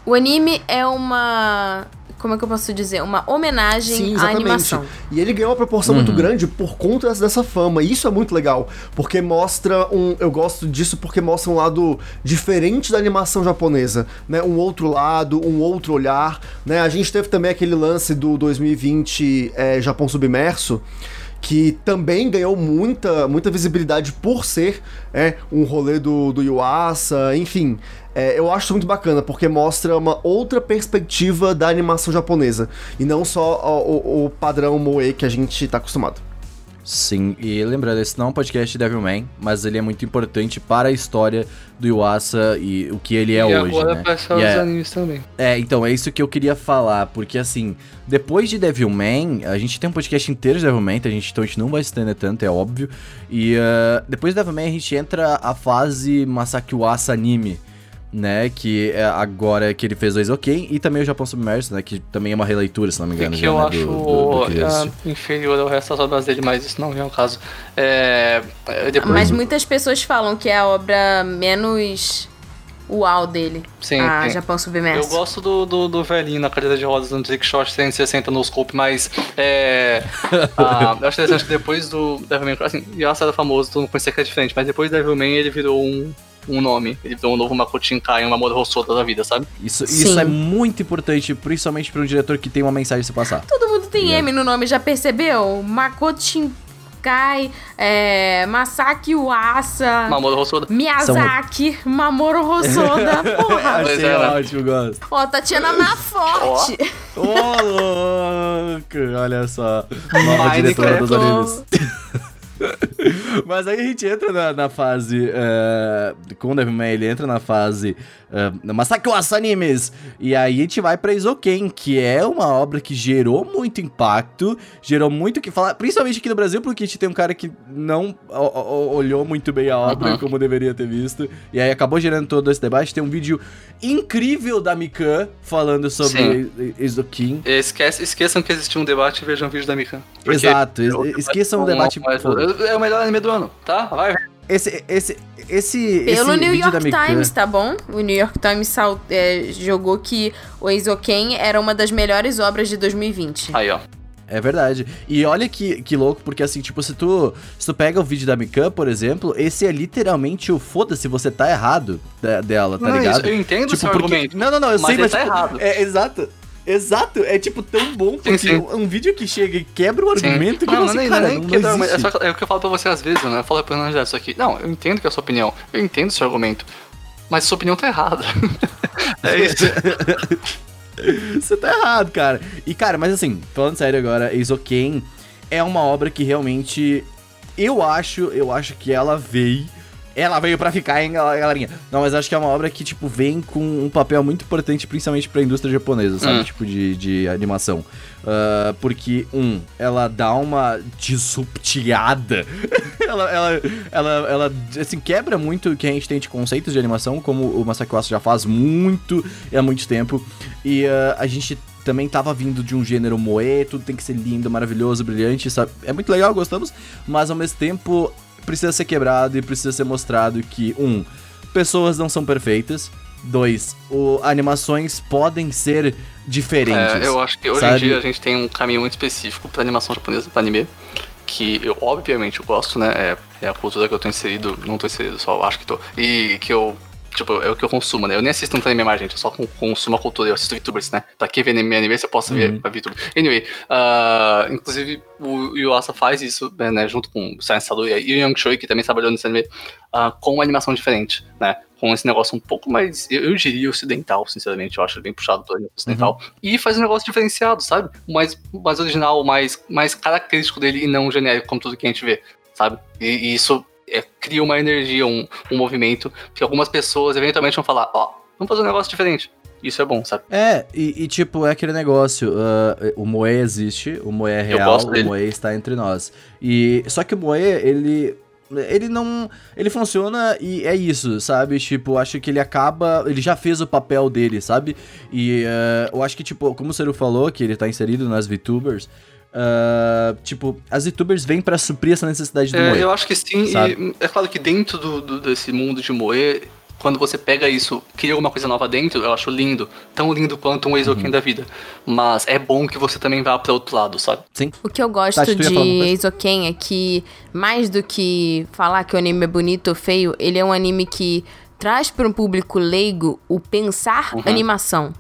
O anime é uma como é que eu posso dizer? Uma homenagem à animação. E ele ganhou uma proporção uhum. muito grande por conta dessa fama. E isso é muito legal, porque mostra um. Eu gosto disso porque mostra um lado diferente da animação japonesa, né? Um outro lado, um outro olhar, né? A gente teve também aquele lance do 2020 é, Japão Submerso que também ganhou muita, muita visibilidade por ser é, um rolê do, do Yuasa, enfim. É, eu acho muito bacana, porque mostra uma outra perspectiva da animação japonesa, e não só o, o, o padrão moe que a gente tá acostumado. Sim, e lembrando, esse não é um podcast de Devilman, mas ele é muito importante para a história do Yuasa e o que ele é e hoje, agora né? Para os é, animes também. É, então, é isso que eu queria falar, porque assim, depois de Devilman, a gente tem um podcast inteiro de Devilman, a gente, então a gente não vai se estender tanto, é óbvio. E uh, depois de Devilman a gente entra a fase Masaki Yuasa anime né? Que é agora que ele fez o Isoken e também o Japão Submerso, né? Que também é uma releitura, se não me engano. Que já, eu né, acho do, do, do é, inferior ao resto das obras dele, mas isso não é o caso. É, é, depois... Mas muitas pessoas falam que é a obra menos uau dele. Sim, a sim. Japão Submerso. Eu gosto do, do, do, velhinho na cadeira de rodas no Trick Shot 360 no scope, mas é, *laughs* a, eu acho interessante que depois do Devilman, assim, Yasa era famoso, todo mundo conhecia que é diferente, mas depois do Devilman ele virou um um nome. Ele deu um novo Makoto Shinkai, uma Mamoru Hosoda da vida, sabe? Isso, isso é muito importante, principalmente para um diretor que tem uma mensagem a se passar. Todo mundo tem M no nome, já percebeu? Makoto Shinkai, é, Masaki Uasa, Mamoru Hosoda, Miyazaki, São... Mamoru Hosoda, *laughs* porra. Achei é, né? ótimo, gosto. Ó, Tatiana na forte. Ô, oh, louco, olha só. Nova diretora dos animes. *laughs* Mas aí a gente entra na, na fase. Uh, com o Devilman, ele entra na fase. Uh, Animes. E aí a gente vai pra Isoken, que é uma obra que gerou muito impacto, gerou muito o que falar, principalmente aqui no Brasil, porque a gente tem um cara que não olhou muito bem a obra uhum. como deveria ter visto. E aí acabou gerando todo esse debate. Tem um vídeo incrível da Mikan falando sobre Isoken. Esquece, esqueçam que existiu um debate e vejam um vídeo da Mikan. Exato, esqueçam o debate. É o melhor anime do ano, tá? Vai, vai. Esse, esse, esse. Pelo esse New York Times, tá bom? O New York Times é, jogou que o Eizoken era uma das melhores obras de 2020. Aí, ó. É verdade. E olha que, que louco, porque assim, tipo, se tu, se tu pega o vídeo da Mikan, por exemplo, esse é literalmente o foda-se, você tá errado dela, tá não, ligado? Isso, eu entendo tipo, seu porque... argumento. Não, não, não, eu mas sei, mas tá tipo, errado. É, exato. Exato, é tipo tão bom, porque sim, sim. um vídeo que chega e quebra o argumento sim. que não, você, nem, cara, nem não, não é, só, é o que eu falo pra você às vezes, né? Eu falo pra Ana isso aqui. Não, eu entendo que é a sua opinião, eu entendo o seu argumento, mas sua opinião tá errada. *laughs* é isso. *laughs* você tá errado, cara. E, cara, mas assim, falando sério agora, Isoken é uma obra que realmente eu acho, eu acho que ela veio ela veio para ficar, hein, galerinha? Não, mas acho que é uma obra que, tipo, vem com um papel muito importante, principalmente pra indústria japonesa, sabe? Hum. Tipo, de, de animação. Uh, porque, um, ela dá uma disruptiada. *laughs* ela, ela, ela, ela, assim, quebra muito o que a gente tem de conceitos de animação, como o Masaki Uasa já faz muito e há muito tempo. E uh, a gente também tava vindo de um gênero moe, tudo tem que ser lindo, maravilhoso, brilhante, sabe? É muito legal, gostamos, mas ao mesmo tempo precisa ser quebrado e precisa ser mostrado que, um, pessoas não são perfeitas. Dois, o, animações podem ser diferentes. É, eu acho que hoje sabe? em dia a gente tem um caminho muito específico pra animação japonesa, pra anime. Que eu, obviamente, eu gosto, né? É, é a cultura que eu tô inserido, não tô inserido, só acho que tô. E que eu Tipo, é o que eu consumo, né? Eu nem assisto um anime mais, gente. Eu só consumo a cultura. Eu assisto VTubers, né? Pra que ver anime, anime você possa ver uhum. a VTuber. Anyway, uh, inclusive o Yuasa faz isso, né? Junto com o Science Saluya e o Young Choi, que também trabalhou nesse anime, uh, com uma animação diferente, né? Com esse negócio um pouco mais, eu, eu diria, ocidental, sinceramente. Eu acho bem puxado do ocidental. Uhum. E faz um negócio diferenciado, sabe? Mais, mais original, mais, mais característico dele e não genérico, como tudo que a gente vê, sabe? e, e isso é, cria uma energia, um, um movimento, que algumas pessoas eventualmente vão falar, ó, oh, vamos fazer um negócio diferente. Isso é bom, sabe? É, e, e tipo, é aquele negócio, uh, o Moe existe, o Moe é real, o Moe está entre nós. E só que o Moe, ele ele não. Ele funciona e é isso, sabe? Tipo, acho que ele acaba. Ele já fez o papel dele, sabe? E uh, eu acho que, tipo, como o Seru falou, que ele tá inserido nas VTubers. Uh, tipo, as youtubers vêm para suprir essa necessidade do é, Moe. Eu acho que sim, sabe? e é claro que dentro do, do, desse mundo de Moe quando você pega isso, cria alguma coisa nova dentro, eu acho lindo. Tão lindo quanto um Eizouken da vida. Mas é bom que você também vá para outro lado, sabe? Sim. O que eu gosto Tati, de? Eizouken é que, mais do que falar que o anime é bonito ou feio, ele é um anime que traz para um público leigo o pensar animação.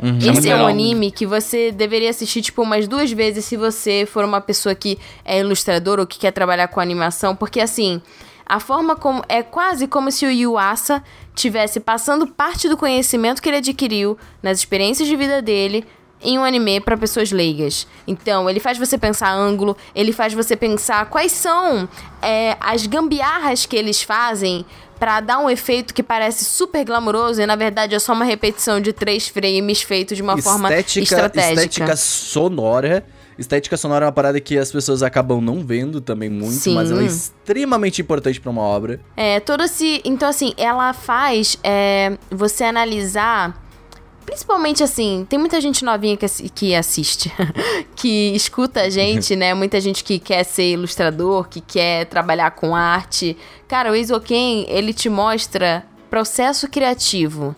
Esse é um legal. anime que você deveria assistir, tipo, umas duas vezes se você for uma pessoa que é ilustrador ou que quer trabalhar com animação, porque assim, a forma como. É quase como se o Yuasa tivesse passando parte do conhecimento que ele adquiriu nas experiências de vida dele em um anime para pessoas leigas. Então, ele faz você pensar ângulo, ele faz você pensar quais são é, as gambiarras que eles fazem pra dar um efeito que parece super glamouroso e na verdade é só uma repetição de três frames feito de uma forma estratégica. estética sonora. Estética sonora é uma parada que as pessoas acabam não vendo também muito, Sim. mas ela é extremamente importante pra uma obra. É, todo esse. Então, assim, ela faz é, você analisar. Principalmente assim, tem muita gente novinha que, que assiste, *laughs* que escuta a gente, né? Muita gente que quer ser ilustrador, que quer trabalhar com arte. Cara, o Isoken, ele te mostra processo criativo.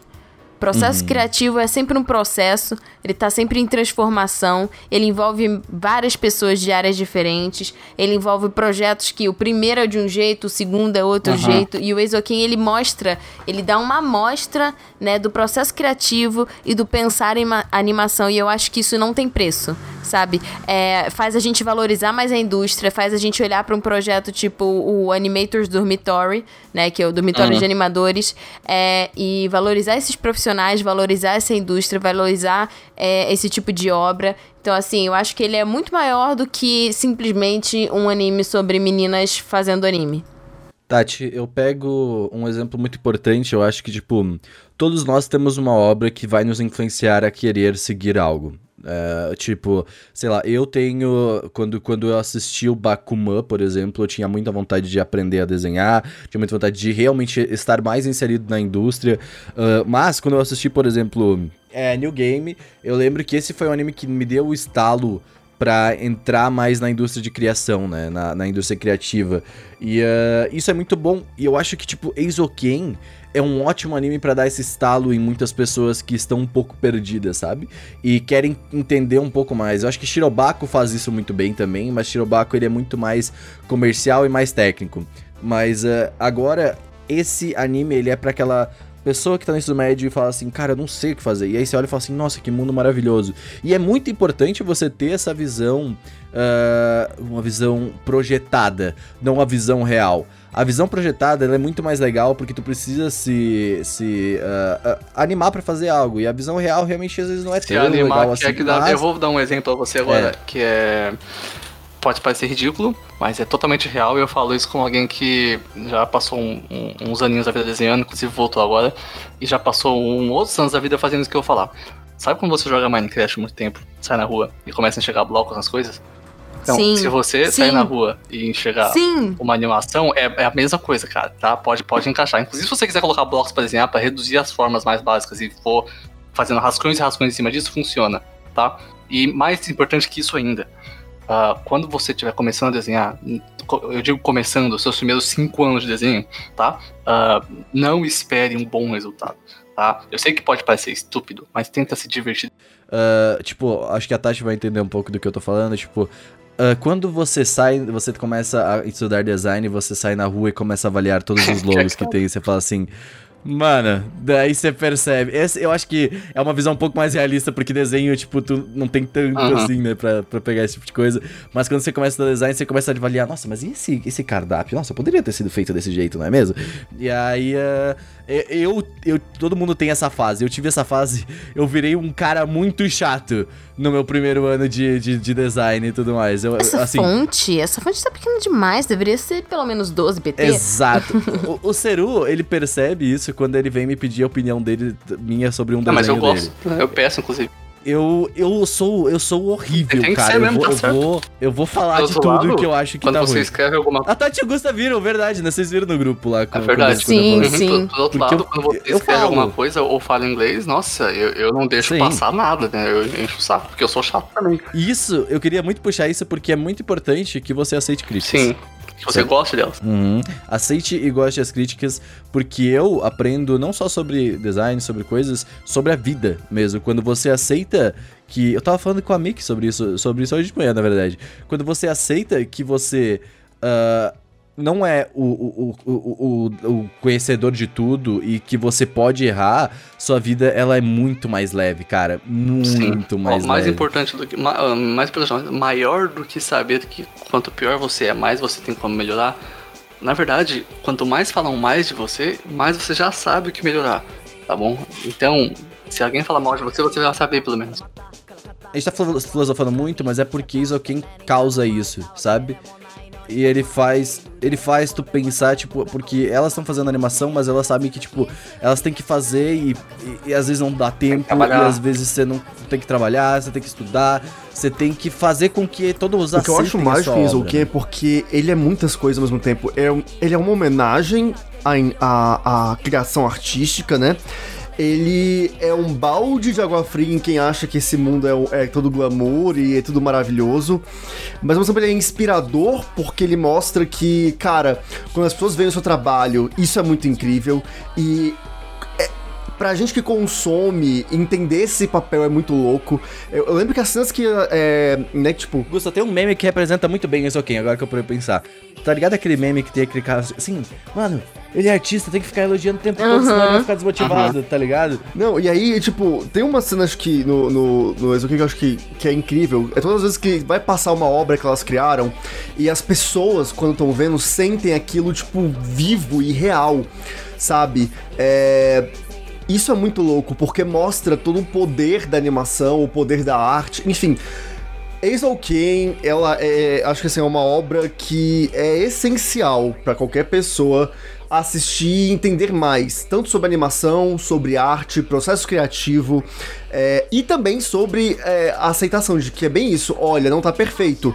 Processo criativo é sempre um processo, ele tá sempre em transformação, ele envolve várias pessoas de áreas diferentes, ele envolve projetos que o primeiro é de um jeito, o segundo é outro jeito, e o Exoken ele mostra, ele dá uma amostra, né, do processo criativo e do pensar em ma- animação, e eu acho que isso não tem preço, sabe? É, faz a gente valorizar mais a indústria, faz a gente olhar para um projeto tipo o Animators Dormitory, né, que é o dormitório de animadores, é, e valorizar esses profissionais, valorizar essa indústria, valorizar é, esse tipo de obra. Então, assim, eu acho que ele é muito maior do que simplesmente um anime sobre meninas fazendo anime. Tati, eu pego um exemplo muito importante. Eu acho que, tipo, todos nós temos uma obra que vai nos influenciar a querer seguir algo. É, tipo, sei lá, eu tenho. Quando, quando eu assisti o Bakuman, por exemplo, eu tinha muita vontade de aprender a desenhar, tinha muita vontade de realmente estar mais inserido na indústria. ah, mas quando eu assisti, por exemplo, é, New Game, eu lembro que esse foi um anime que me deu o estalo pra entrar mais na indústria de criação, né? Na, na indústria criativa. E ah, isso é muito bom. E eu acho que, tipo, Eizouken é um ótimo anime pra dar esse estalo em muitas pessoas que estão um pouco perdidas, sabe? E querem entender um pouco mais. Eu acho que Shirobako faz isso muito bem também, mas Shirobako ele é muito mais comercial e mais técnico. Mas ah, agora, esse anime, ele é pra aquela pessoa que tá no ensino médio e fala assim, cara, eu não sei o que fazer. E aí você olha e fala assim, nossa, que mundo maravilhoso. E é muito importante você ter essa visão, ah, uma visão projetada, não uma visão real. A visão projetada é muito mais legal porque tu precisa se, se ah, ah, animar pra fazer algo. E a visão real realmente às vezes não é Se tão animar, legal que assim. é que dá. mas- Eu vou dar um exemplo a você agora, É. que é. Pode parecer ridículo, mas é totalmente real. E eu falo isso com alguém que já passou um- um- uns aninhos da vida desenhando, inclusive voltou agora, e já passou um, outros anos da vida fazendo isso que eu vou falar. Sabe quando você joga Minecraft muito tempo, sai na rua e começa a enxergar blocos nas coisas? Então, Sim, se você sair sim. na rua e enxergar Sim! uma animação, é, é a mesma coisa, cara, tá? Pode, pode encaixar. Inclusive, se você quiser colocar blocos pra desenhar, pra reduzir as formas mais básicas e for fazendo rascunhos e rascunhos em cima disso, funciona, tá? E mais importante que isso ainda, ah, quando você estiver começando a desenhar, eu digo começando, seus primeiros cinco anos de desenho, tá? Ah, não espere um bom resultado, tá? Eu sei que pode parecer estúpido, mas tenta se divertir. Ah, tipo, acho que a Tati vai entender um pouco do que eu tô falando. Tipo, quando você sai, você começa a estudar design, você sai na rua e começa a avaliar todos os *laughs* logos que tem, e você fala assim. Mano, daí você percebe. Esse, eu acho que é uma visão um pouco mais realista, porque desenho, tipo, tu não tem tanto assim, né, pra, pra pegar esse tipo de coisa. Mas quando você começa a design, você começa a avaliar, nossa, mas e esse, esse cardápio? Nossa, poderia ter sido feito desse jeito, não é mesmo? E aí, ah, eu, eu, todo mundo tem essa fase. Eu tive essa fase, eu virei um cara muito chato no meu primeiro ano de, de, de design e tudo mais. Eu, Essa assim, fonte, essa fonte tá pequena demais, deveria ser pelo menos 12 BT. Exato. *laughs* o, o Seru, ele percebe isso quando ele vem me pedir a opinião dele, minha sobre um Ah, mas eu desenho gosto, dele. eu peço, inclusive. Eu, eu sou eu sou horrível, Tem que cara. ser eu, mesmo, vou, tá eu, vou, eu vou falar de tudo lado, que eu acho que Quando tá você ruim. escreve alguma A Tati e o Gusta viram, verdade, né? Vocês viram no grupo lá. quando- verdade. quando eu Sim. Uhum, sim. Do, do outro Porque lado, eu- quando você eu escreve falo. alguma coisa ou fala inglês, nossa, eu, eu não deixo Sim. passar nada, né? Eu encho o saco, porque eu sou chato também. Isso, eu queria muito puxar isso porque é muito importante que você aceite críticas. Sim. Que você Certo. goste delas. Uhum. Aceite e goste das críticas, porque eu aprendo não só sobre design, sobre coisas, sobre a vida mesmo. Quando você aceita que. Eu tava falando com a Mick sobre isso, sobre isso hoje de manhã, na verdade. Quando você aceita que você. Uh, não é o, o, o, o, conhecedor de tudo e que você pode errar, sua vida ela é muito mais leve, cara. Muito Sim. mais mais leve. importante do que. Ah, mais importante, maior do que saber que quanto pior você é, mais você tem como melhorar. Na verdade, quanto mais falam mais de você, mais você já sabe o que melhorar. Tá bom? Então, se alguém falar mal de você, você vai saber pelo menos. A gente tá filosofando muito, mas é porque isso é quem causa isso, sabe? E ele faz ele faz tu pensar, tipo, porque elas estão fazendo animação, mas elas sabem que, tipo, elas têm que fazer e, e, e às vezes não dá tempo, e às vezes você não tem que trabalhar, você tem que estudar, você tem que fazer com que todos os O que eu acho mais o que é porque ele é muitas coisas ao mesmo tempo. É, ele é uma homenagem à, à, à criação artística, né? Ele é um balde de água fria em quem acha que esse mundo é, é todo glamour e é tudo maravilhoso. Mas ao mesmo é inspirador porque ele mostra que, cara, quando as pessoas veem o seu trabalho, isso é muito incrível e pra gente que consome, entender esse papel é muito louco. Eu, eu lembro que as cenas que, é, né, tipo... Gusta, tem um meme que representa muito bem isso aqui, agora que eu pude pensar. Tá ligado aquele meme que tem aquele cara assim, mano, ele é artista, tem que ficar elogiando o tempo todo, uhum. senão ele vai ficar desmotivado, uhum. tá ligado? Não, e aí, tipo, tem umas cenas que no, no, no Exo que eu acho que, que é incrível. É todas as vezes que vai passar uma obra que elas criaram e as pessoas, quando estão vendo, sentem aquilo, tipo, vivo e real, sabe? É. Isso é muito louco, porque mostra todo o poder da animação, o poder da arte, enfim. Ace Ken, ela é, acho que assim, é uma obra que é essencial para qualquer pessoa assistir e entender mais, tanto sobre animação, sobre arte, processo criativo é, e também sobre é, a aceitação de que é bem isso. Olha, não tá perfeito,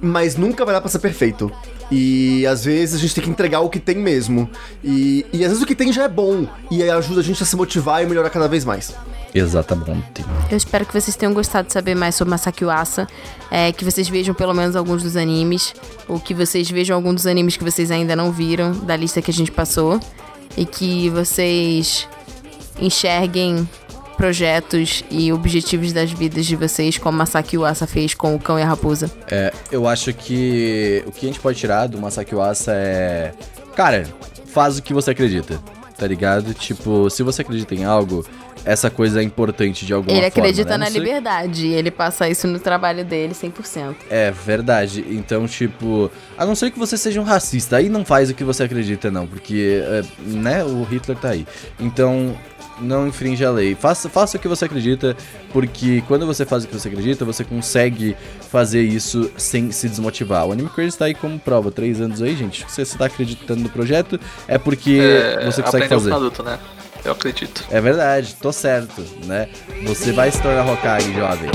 mas nunca vai dar pra ser perfeito. E às vezes a gente tem que entregar o que tem mesmo. E, e às vezes o que tem já é bom. E ajuda a gente a se motivar e melhorar cada vez mais. Exatamente. Eu espero que vocês tenham gostado de saber mais sobre Masaki Uasa, é, que vocês vejam pelo menos alguns dos animes, ou que vocês vejam alguns dos animes que vocês ainda não viram da lista que a gente passou, e que vocês enxerguem projetos e objetivos das vidas de vocês, como Masaki Uasa fez com o Cão e a Raposa. É, eu acho que o que a gente pode tirar do Masaki Uasa é... Cara, faz o que você acredita, tá ligado? Tipo, se você acredita em algo essa coisa é importante de alguma forma. Ele acredita né? na sei... liberdade e ele passa isso no trabalho dele 100%. É verdade. Então, tipo, a não ser que você seja um racista, aí não faz o que você acredita, não, porque, é, né, o Hitler tá aí. Então, não infringe a lei. Faça, faça o que você acredita, porque quando você faz o que você acredita, você consegue fazer isso sem se desmotivar. O Anime Crazy tá aí como prova, três anos aí, gente. Se você tá acreditando no projeto, é porque é, você consegue fazer. Adulto, né? Eu acredito. É verdade, tô certo, né? Você vai se tornar Hokage, jovem.